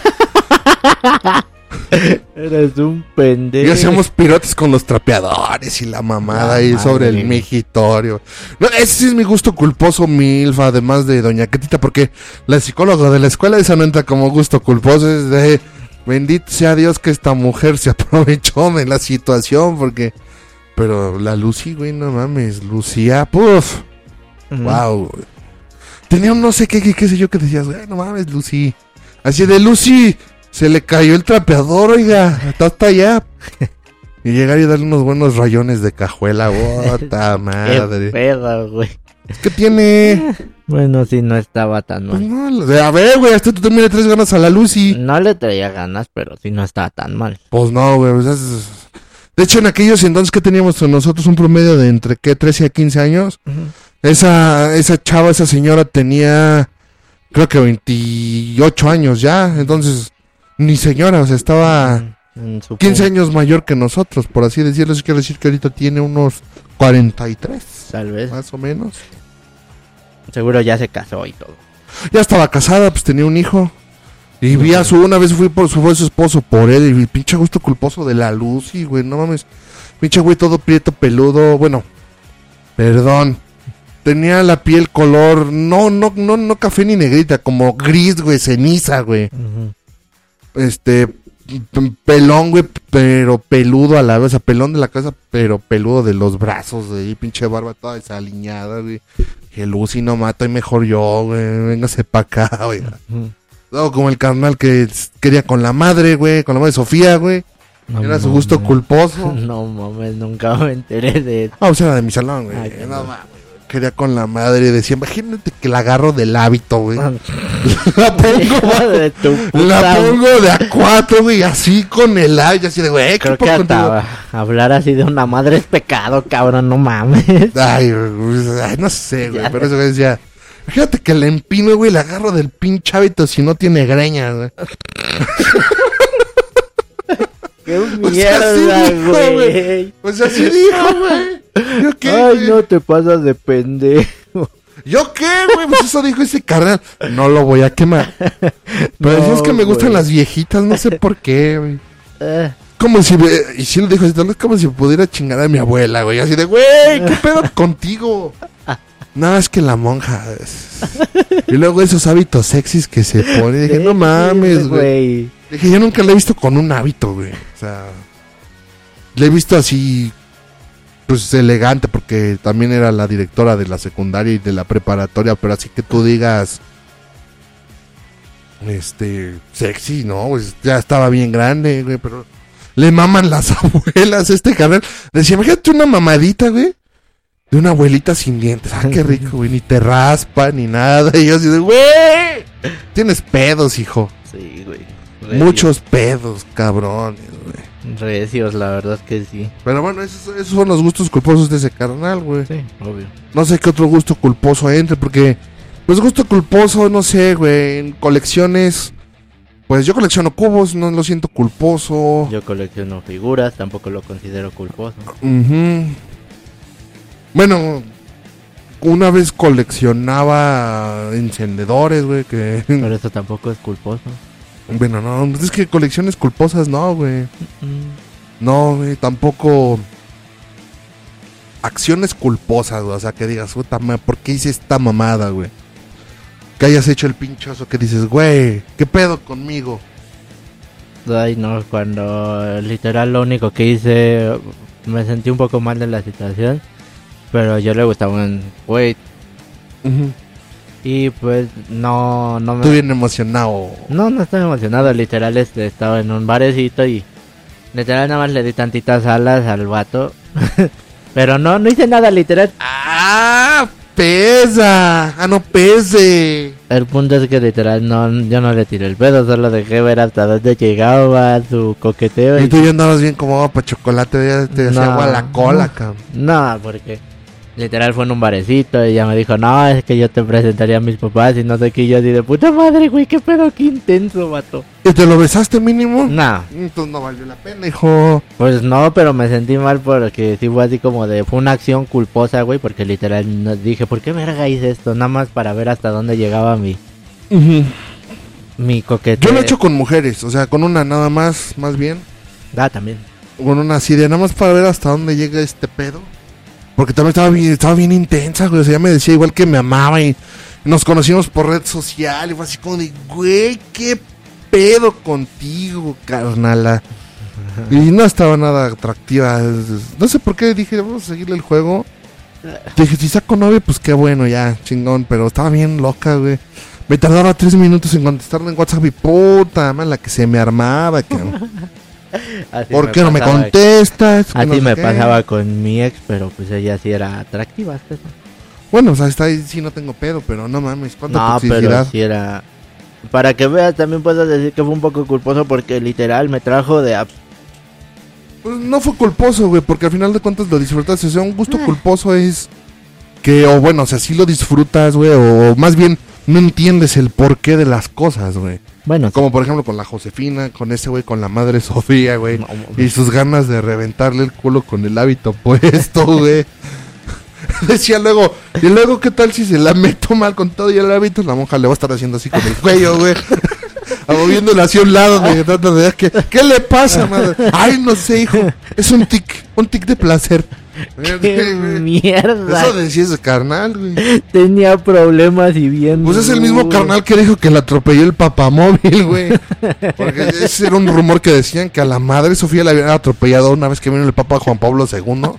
Speaker 2: Eres un pendejo.
Speaker 1: Y hacíamos pirotes con los trapeadores y la mamada
Speaker 2: La
Speaker 1: ahí
Speaker 2: madre,
Speaker 1: sobre el migitorio. No, ese sí es mi gusto culposo, milfa, además de Doña Ketita, porque la psicóloga de la escuela esa no entra como gusto culposo, es de bendito sea Dios que esta mujer se aprovechó de la situación, porque... Pero la Lucy, güey, no mames, Lucía, puff,
Speaker 2: Ujú.
Speaker 1: wow. güey. Tenía un no sé qué, qué, qué sé yo que decías, güey, no mames, Lucy. Así de Lucy, se le cayó el trapeador, oiga, está hasta allá. Y llegar y darle unos buenos rayones de cajuela, bota
Speaker 2: Qué
Speaker 1: madre.
Speaker 2: pedo, güey.
Speaker 1: ¿Qué tiene?
Speaker 2: Bueno, sí, no estaba tan
Speaker 1: Pues
Speaker 2: mal.
Speaker 1: no, de- a ver, güey, hasta tú también le traes ganas a la Lucy.
Speaker 2: No le traía ganas, pero sí no estaba tan mal.
Speaker 1: Pues no, güey. pues es- De hecho, en aquellos entonces que teníamos nosotros un promedio de entre, ¿qué? 13 a 15 años. Esa, esa chava, esa señora tenía, creo que 28 años ya. Entonces, ni señora, o sea, estaba
Speaker 2: En su
Speaker 1: 15
Speaker 2: punto,
Speaker 1: años mayor que nosotros, por así decirlo. Eso quiere decir que ahorita tiene unos 43,
Speaker 2: Tal vez.
Speaker 1: más o menos.
Speaker 2: Seguro ya se casó y todo.
Speaker 1: Ya estaba casada, pues tenía un hijo. Y vi a su, una vez fui por su, fue su esposo por él, y pinche gusto culposo de la luz, y güey, no mames. Pinche güey todo prieto, peludo, bueno, perdón. Tenía la piel color, no, no, no, no café ni negrita, como gris, güey, ceniza, güey. Este, pelón, güey, pero peludo a la vez, o sea, pelón de la cabeza, pero peludo de los brazos, güey, pinche barba toda desaliñada, güey. Que Lucy no mata y mejor yo, güey, véngase pa' acá, güey.
Speaker 2: Ujú.
Speaker 1: No, como el carnal que quería con la madre, güey, con la madre de Sofía, güey.
Speaker 2: No
Speaker 1: Era su gusto
Speaker 2: mames.
Speaker 1: culposo.
Speaker 2: No mames, nunca me enteré de eso.
Speaker 1: Ah, o sea, era de mi salón, güey.
Speaker 2: Ay, qué
Speaker 1: no mames. Quería con la madre y decía, imagínate que la agarro del hábito, güey.
Speaker 2: Ah.
Speaker 1: la pongo,
Speaker 2: de tu
Speaker 1: la pongo de a cuatro, güey, así con el hábito, así de, güey, ¿qué
Speaker 2: Creo que hasta hablar así de una madre es pecado, cabrón, no mames.
Speaker 1: Ay, ay, no sé, güey,
Speaker 2: Ya.
Speaker 1: pero eso decía, imagínate que le empino, güey, la agarro del pinche hábito si no tiene greña, güey.
Speaker 2: Qué mierda,
Speaker 1: dijo,
Speaker 2: güey.
Speaker 1: Pues así dijo, güey. ¿Yo qué,
Speaker 2: Ay,
Speaker 1: güey?
Speaker 2: no te pasas de pendejo.
Speaker 1: ¿Yo qué, güey? Pues eso dijo ese carnal. No lo voy a quemar. Pero
Speaker 2: No,
Speaker 1: decías que me gustan
Speaker 2: güey.
Speaker 1: las viejitas, no sé por qué, güey.
Speaker 2: Eh,
Speaker 1: Como si me... Y si lo dijo así, vez como si pudiera chingar a mi abuela, güey. Así de, güey, ¿qué pedo contigo? No, es que la monja... Y luego esos hábitos sexys que se pone. Dije, no mames, güey. Dije, yo nunca la he visto con un hábito, güey. O sea... La he visto así... Pues elegante, porque también era la directora de la secundaria y de la preparatoria, pero así que tú digas... Este... Sexy, ¿no? Pues ya estaba bien grande, güey, pero... Le maman las abuelas este canal. Decía, imagínate una mamadita, güey. De una abuelita sin dientes. Ah, qué rico, güey. Ni te raspa, ni nada. Y yo así de, güey. Tienes pedos, hijo.
Speaker 2: Sí, güey.
Speaker 1: Muchos pedos, cabrones, güey.
Speaker 2: Recios, la verdad que sí.
Speaker 1: Pero bueno, esos, esos son los gustos culposos de ese carnal, güey.
Speaker 2: Sí, obvio.
Speaker 1: No sé qué otro gusto culposo entre, porque... Pues gusto culposo, no sé, güey. En colecciones... Pues yo colecciono cubos, no lo siento culposo.
Speaker 2: Yo colecciono figuras, tampoco lo considero culposo.
Speaker 1: Ujú. Bueno, una vez coleccionaba encendedores, güey, que...
Speaker 2: Pero eso tampoco es culposo.
Speaker 1: Bueno, no, es que colecciones culposas no, güey. No, güey, tampoco... Acciones culposas, güey, o sea, que digas, puta ¿por qué hice esta mamada, güey? Que hayas hecho el pinchazo que dices, güey, ¿qué pedo conmigo?
Speaker 2: Ay, no, cuando literal lo único que hice, me sentí un poco mal de la situación. Pero yo le gustaba un güey. Y pues no, no me...
Speaker 1: bien emocionado.
Speaker 2: No, no estoy emocionado, literal este, estaba en un barecito y literal nada más le di tantitas alas al vato. Pero no, no hice nada, literal.
Speaker 1: ¡Ah! pesa. Ah, no pese.
Speaker 2: El punto es que literal no, yo no le tiré el pedo, solo dejé ver hasta dónde llegaba su coqueteo.
Speaker 1: Y tú ya andabas bien como para chocolate, ya te hacía
Speaker 2: No,
Speaker 1: agua la cola,
Speaker 2: no.
Speaker 1: cabrón.
Speaker 2: No, porque literal fue en un barecito y ella me dijo, no, es que yo te presentaría a mis papás y no sé qué. Y yo así de puta madre, güey, qué pedo, qué intenso, vato.
Speaker 1: ¿Y te lo besaste mínimo?
Speaker 2: No,
Speaker 1: Entonces no valió la pena, hijo.
Speaker 2: pues no, pero me sentí mal porque sí fue así como de, fue una acción culposa, güey, porque literal dije, ¿por qué verga hice esto? Nada más para ver hasta dónde llegaba mi, mi coqueteo.
Speaker 1: Yo lo he hecho con mujeres, o sea, con una nada más, más bien.
Speaker 2: Ah, también.
Speaker 1: Con una así de nada más para ver hasta dónde llega este pedo. Porque también estaba bien, estaba bien intensa, güey. O sea, ella me decía igual que me amaba y nos conocimos por red social. Y fue así como de, güey, qué pedo contigo, carnala. Y no estaba nada atractiva. No sé por qué dije, vamos a seguirle el juego. Dije, si saco novia, pues qué bueno, ya, chingón. Pero estaba bien loca, güey. Me tardaba tres minutos en contestarle en WhatsApp y puta, man, la que se me armaba, cabrón.
Speaker 2: Así
Speaker 1: ¿Por qué no me contestas?
Speaker 2: Así
Speaker 1: no sé
Speaker 2: me
Speaker 1: qué.
Speaker 2: pasaba con mi ex, pero pues ella sí era atractiva. hasta.
Speaker 1: Bueno, o sea, está ahí, sí no tengo pedo, pero no mames, cuánta
Speaker 2: No, pero
Speaker 1: toxicidad.
Speaker 2: sí era... Para que veas, también puedo decir que fue un poco culposo porque literal me trajo de... abs-
Speaker 1: Pues no fue culposo, güey, porque al final de cuentas lo disfrutaste. O sea, un gusto
Speaker 2: Eh.
Speaker 1: culposo es que, o bueno, o sea, sí lo disfrutas, güey, o más bien no entiendes el porqué de las cosas, güey.
Speaker 2: Bueno,
Speaker 1: Como por ejemplo con la Josefina, con ese güey, con la madre Sofía, güey.
Speaker 2: no,
Speaker 1: Y sus ganas de reventarle el culo con el hábito puesto, güey. Decía luego, y luego, ¿qué tal si se la meto mal con todo y el hábito? La monja le va a estar haciendo así con el cuello, güey. Moviéndole hacia un lado, güey. tratando de ver ¿qué, ¿Qué le pasa, madre? Ay, no sé, hijo. Es un tic, un tic de placer.
Speaker 2: ¡Qué mierda!
Speaker 1: Eso decía ese carnal, güey.
Speaker 2: Tenía problemas y bien...
Speaker 1: Pues es el mismo carnal que dijo que le atropelló el papamóvil, güey. Porque ese era un rumor que decían que a la madre Sofía le habían atropellado una vez que vino el Papa Juan Pablo II.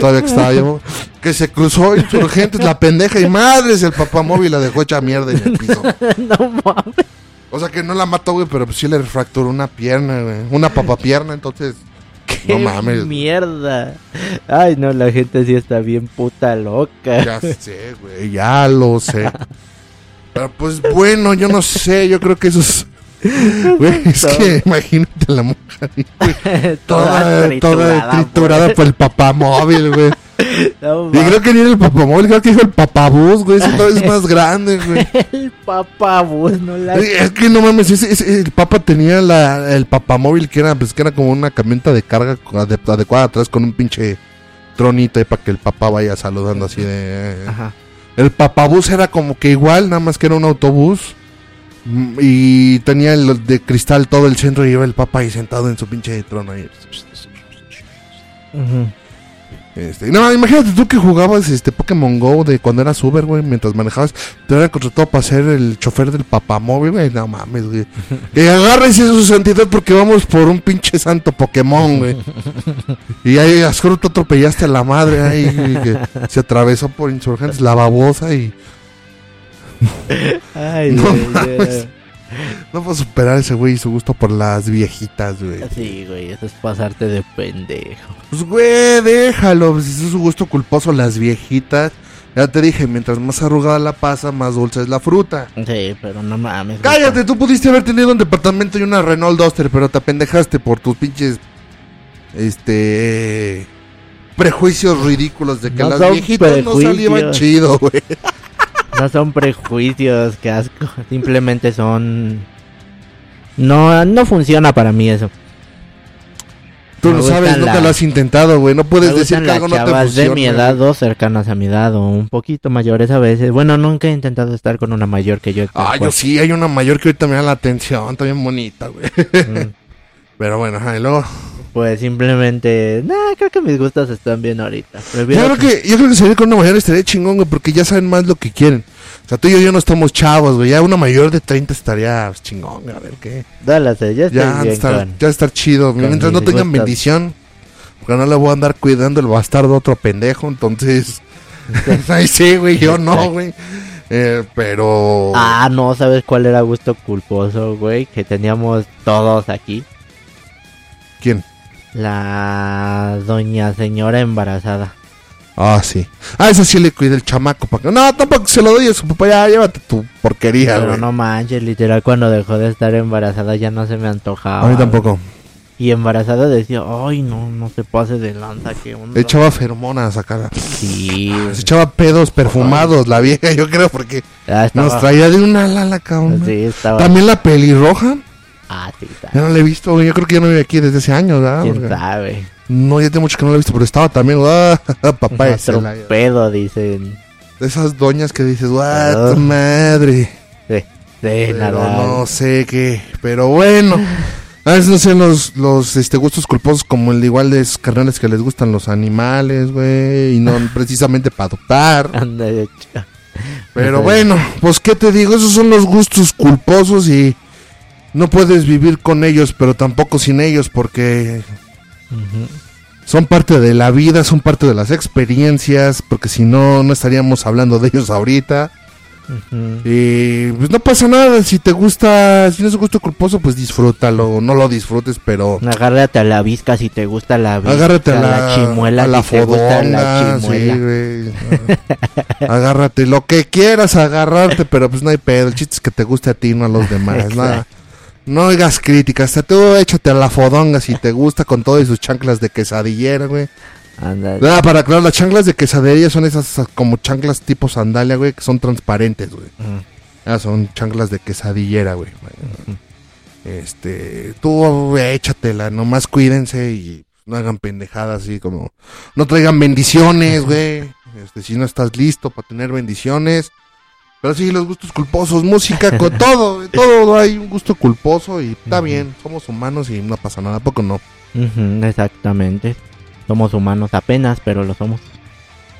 Speaker 1: Todavía que estaba yo. Que se cruzó insurgentes la pendeja y madres el papamóvil la dejó hecha mierda en el piso.
Speaker 2: no mames.
Speaker 1: O sea que no la mató, güey, pero pues sí le fracturó una pierna, güey. Una papapierna, entonces.
Speaker 2: ¡Qué
Speaker 1: No mames.
Speaker 2: mierda! Ay, no, la gente sí está bien puta loca.
Speaker 1: Ya sé, güey, ya lo sé. Pero pues bueno, yo no sé, yo creo que eso es. Güey, es que imagínate la mujer, güey, toda, toda triturada
Speaker 2: güey.
Speaker 1: por el papamóvil, güey.
Speaker 2: No
Speaker 1: Y creo que ni era el papamóvil, creo que dijo el papabús, güey, eso todavía es más grande, güey.
Speaker 2: El papabús, no la...
Speaker 1: Es que no mames, ese- ese- el papa tenía la, el papamóvil que era, pues que era como una camioneta de carga ade- adecuada atrás con un pinche tronito ahí para que el papá vaya saludando así de...
Speaker 2: Ajá.
Speaker 1: El papabús era como que igual, nada más que era un autobús. Mm, Y tenía el de cristal todo el centro y iba el papá ahí sentado en su pinche trono ahí.
Speaker 2: Ujú.
Speaker 1: Este, no, imagínate tú que jugabas este Pokémon Go de cuando eras Uber, güey, mientras manejabas, te hubieran contratado para ser el chofer del papamóvil, güey. No mames, güey. Que agárrese su santidad porque vamos por un pinche santo Pokémon, güey. Y ahí a te atropellaste a la madre ahí, güey, que se atravesó por insurgentes la babosa y
Speaker 2: Ay,
Speaker 1: No
Speaker 2: güey,
Speaker 1: mames. no puedo superar ese güey y su gusto por las viejitas, güey.
Speaker 2: Sí, güey, eso es pasarte de pendejo.
Speaker 1: Pues, güey, déjalo. Pues, ese es su gusto culposo, las viejitas. Ya te dije, mientras más arrugada la pasa, más dulce es la fruta.
Speaker 2: Sí, pero no mames. güey.
Speaker 1: Cállate, tú pudiste haber tenido un departamento y una Renault Duster, pero te apendejaste por tus pinches. Este. Prejuicios ridículos de que
Speaker 2: No
Speaker 1: las viejitas no salían
Speaker 2: prejuicios.
Speaker 1: chido, güey.
Speaker 2: No son prejuicios, que asco. Simplemente son... No, no funciona para mí eso.
Speaker 1: Tú lo sabes, nunca
Speaker 2: la-
Speaker 1: lo has intentado, güey. No
Speaker 2: Me
Speaker 1: puedes decir que algo no te funciona.
Speaker 2: de mi edad o cercanas a mi edad o un poquito mayores a veces. Bueno, nunca he intentado estar con una mayor que yo.
Speaker 1: Ah, yo sí, hay una mayor que ahorita me da la atención, está bien bonita, güey.
Speaker 2: mm,
Speaker 1: Pero bueno, ajá, y luego.
Speaker 2: Pues simplemente... Nah, creo que mis gustos están bien ahorita.
Speaker 1: Yo creo que, yo creo que salir con una mayor estaría chingón, güey, porque ya saben más lo que quieren. O sea, tú y yo no estamos chavos, güey. Ya una mayor de 30 estaría pues, chingón, güey, a ver qué.
Speaker 2: Dale, ya estoy
Speaker 1: Ya
Speaker 2: bien
Speaker 1: estar,
Speaker 2: con-
Speaker 1: ya estar chido. Mientras no tengan
Speaker 2: gustos.
Speaker 1: bendición. Porque no le voy a andar cuidando el bastardo a otro pendejo. Entonces. Ay, sí, güey, yo no, güey. Eh, pero.
Speaker 2: Ah, no, ¿sabes cuál era gusto culposo, güey? Que teníamos todos aquí.
Speaker 1: ¿Quién?
Speaker 2: La doña señora embarazada.
Speaker 1: Ah, sí. Ah, ese sí le cuida el chamaco. Para que... No, tampoco se lo doy a su papá. Ya, llévate tu porquería,
Speaker 2: Pero
Speaker 1: güey.
Speaker 2: no manches, literal, cuando dejó de estar embarazada ya no se me antojaba.
Speaker 1: a mí tampoco.
Speaker 2: Y embarazada decía, ay, no, no se pase de lanza, que onda.
Speaker 1: Echaba feromonas a cara.
Speaker 2: Sí.
Speaker 1: Se echaba pedos perfumados la vieja, yo creo, porque
Speaker 2: Ah, estaba-
Speaker 1: nos traía de una lala, cabrón.
Speaker 2: Sí, estaba.
Speaker 1: También la pelirroja.
Speaker 2: Ah, sí, está.
Speaker 1: Ya no la he visto, güey. Yo creo que ya no vive aquí desde ese año, ¿verdad?
Speaker 2: ¿Quién
Speaker 1: Porque-
Speaker 2: sabe?
Speaker 1: No, ya tengo mucho que no la he visto, pero estaba también, ah, papá
Speaker 2: Otro pedo, dicen.
Speaker 1: De esas doñas que dices, ¡guau,
Speaker 2: Ah.
Speaker 1: tu madre!
Speaker 2: Sí, sí,
Speaker 1: Pero
Speaker 2: nada.
Speaker 1: no sé qué. Pero bueno. A veces no sé los, los este, gustos culposos como el de igual de esos carnales que les gustan los animales, güey. Y no precisamente para adoptar.
Speaker 2: Anda.
Speaker 1: Pero bueno, pues qué te digo, esos son los gustos culposos y no puedes vivir con ellos, pero tampoco sin ellos porque son parte de la vida, son parte de las experiencias, porque si no, no estaríamos hablando de ellos ahorita. Y pues no pasa nada, si te gusta, si no es un gusto culposo, pues disfrútalo, no lo disfrutes, pero
Speaker 2: Agárrate a la visca si te gusta la visca.
Speaker 1: agárrate a la,
Speaker 2: chimuela
Speaker 1: a la
Speaker 2: si te gusta la chimuela.
Speaker 1: sí, agárrate lo que quieras agarrarte, pero pues no hay pedo, el chiste es que te guste a ti, no a los demás, nada. No oigas críticas, hasta tú échate a la fodonga si te gusta con todas sus chanclas de quesadillera, güey.
Speaker 2: Anda,
Speaker 1: Ah, para aclarar, las chanclas de quesadilla son esas como chanclas tipo sandalia, güey, que son transparentes, güey. Ah, son chanclas de quesadillera, güey. Este, tú güey, échatela, nomás cuídense y no hagan pendejadas así como... No traigan bendiciones, güey. Este, si no estás listo para tener bendiciones. Pero sí, los gustos culposos, música, con todo, todo hay un gusto culposo y está bien, somos humanos y no pasa nada, ¿a poco no?
Speaker 2: Exactamente. Somos humanos apenas, pero lo somos.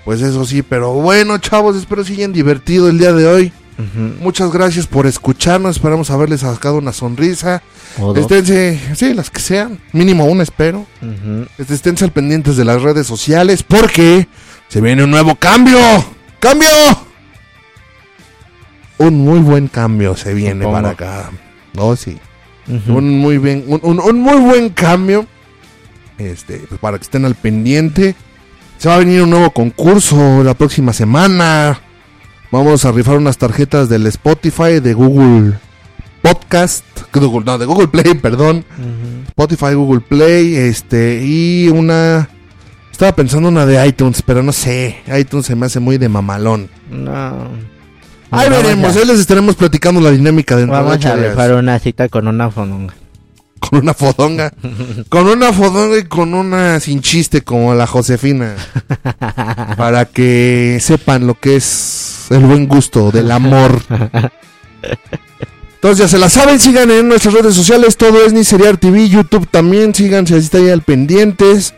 Speaker 1: Pues eso sí, pero bueno, chavos, espero se hayan divertido el día de hoy. Muchas gracias por escucharnos, esperamos haberles sacado una sonrisa. Esténse, sí, las que sean, mínimo una espero. Este, Esténse al pendientes de las redes sociales porque se viene un nuevo cambio. ¡Cambio! Un muy buen cambio se viene
Speaker 2: Supongo.
Speaker 1: para acá. Oh, sí. Un muy bien, un, un- un muy buen cambio. Este, pues para que estén al pendiente. Se va a venir un nuevo concurso la próxima semana. Vamos a rifar unas tarjetas del Spotify, de Google Podcast, Google, no, de Google Play, perdón. Spotify, Google Play, este, y una... Estaba pensando una de iTunes, pero no sé, iTunes se me hace muy de mamalón.
Speaker 2: No.
Speaker 1: Ahí veremos,
Speaker 2: a-
Speaker 1: ahí les estaremos platicando la dinámica dentro de
Speaker 2: Vamos
Speaker 1: ocho
Speaker 2: a rifar una cita con una fononga.
Speaker 1: Con una fodonga. con una fodonga y con una sin chiste como la Josefina. para que sepan lo que es el buen gusto del amor. Entonces ya se la saben, sigan en nuestras redes sociales, todo es Niseriar TV, YouTube también, síganse así está ahí al pendientes.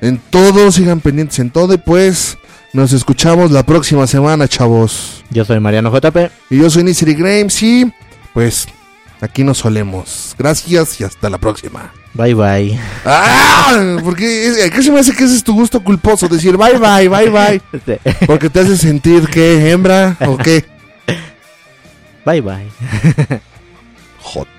Speaker 1: En todo, sigan pendientes en todo y pues nos escuchamos la próxima semana, chavos.
Speaker 2: Yo soy Mariano JP.
Speaker 1: Y yo soy Niseri Grames y pues aquí nos solemos. Gracias y hasta la próxima.
Speaker 2: Bye bye.
Speaker 1: ¡Ah! Porque ¿qué se me hace que ese es tu gusto culposo? Decir bye bye, bye bye.
Speaker 2: Sí.
Speaker 1: Porque te hace sentir que hembra o qué.
Speaker 2: Bye bye.
Speaker 1: Joto.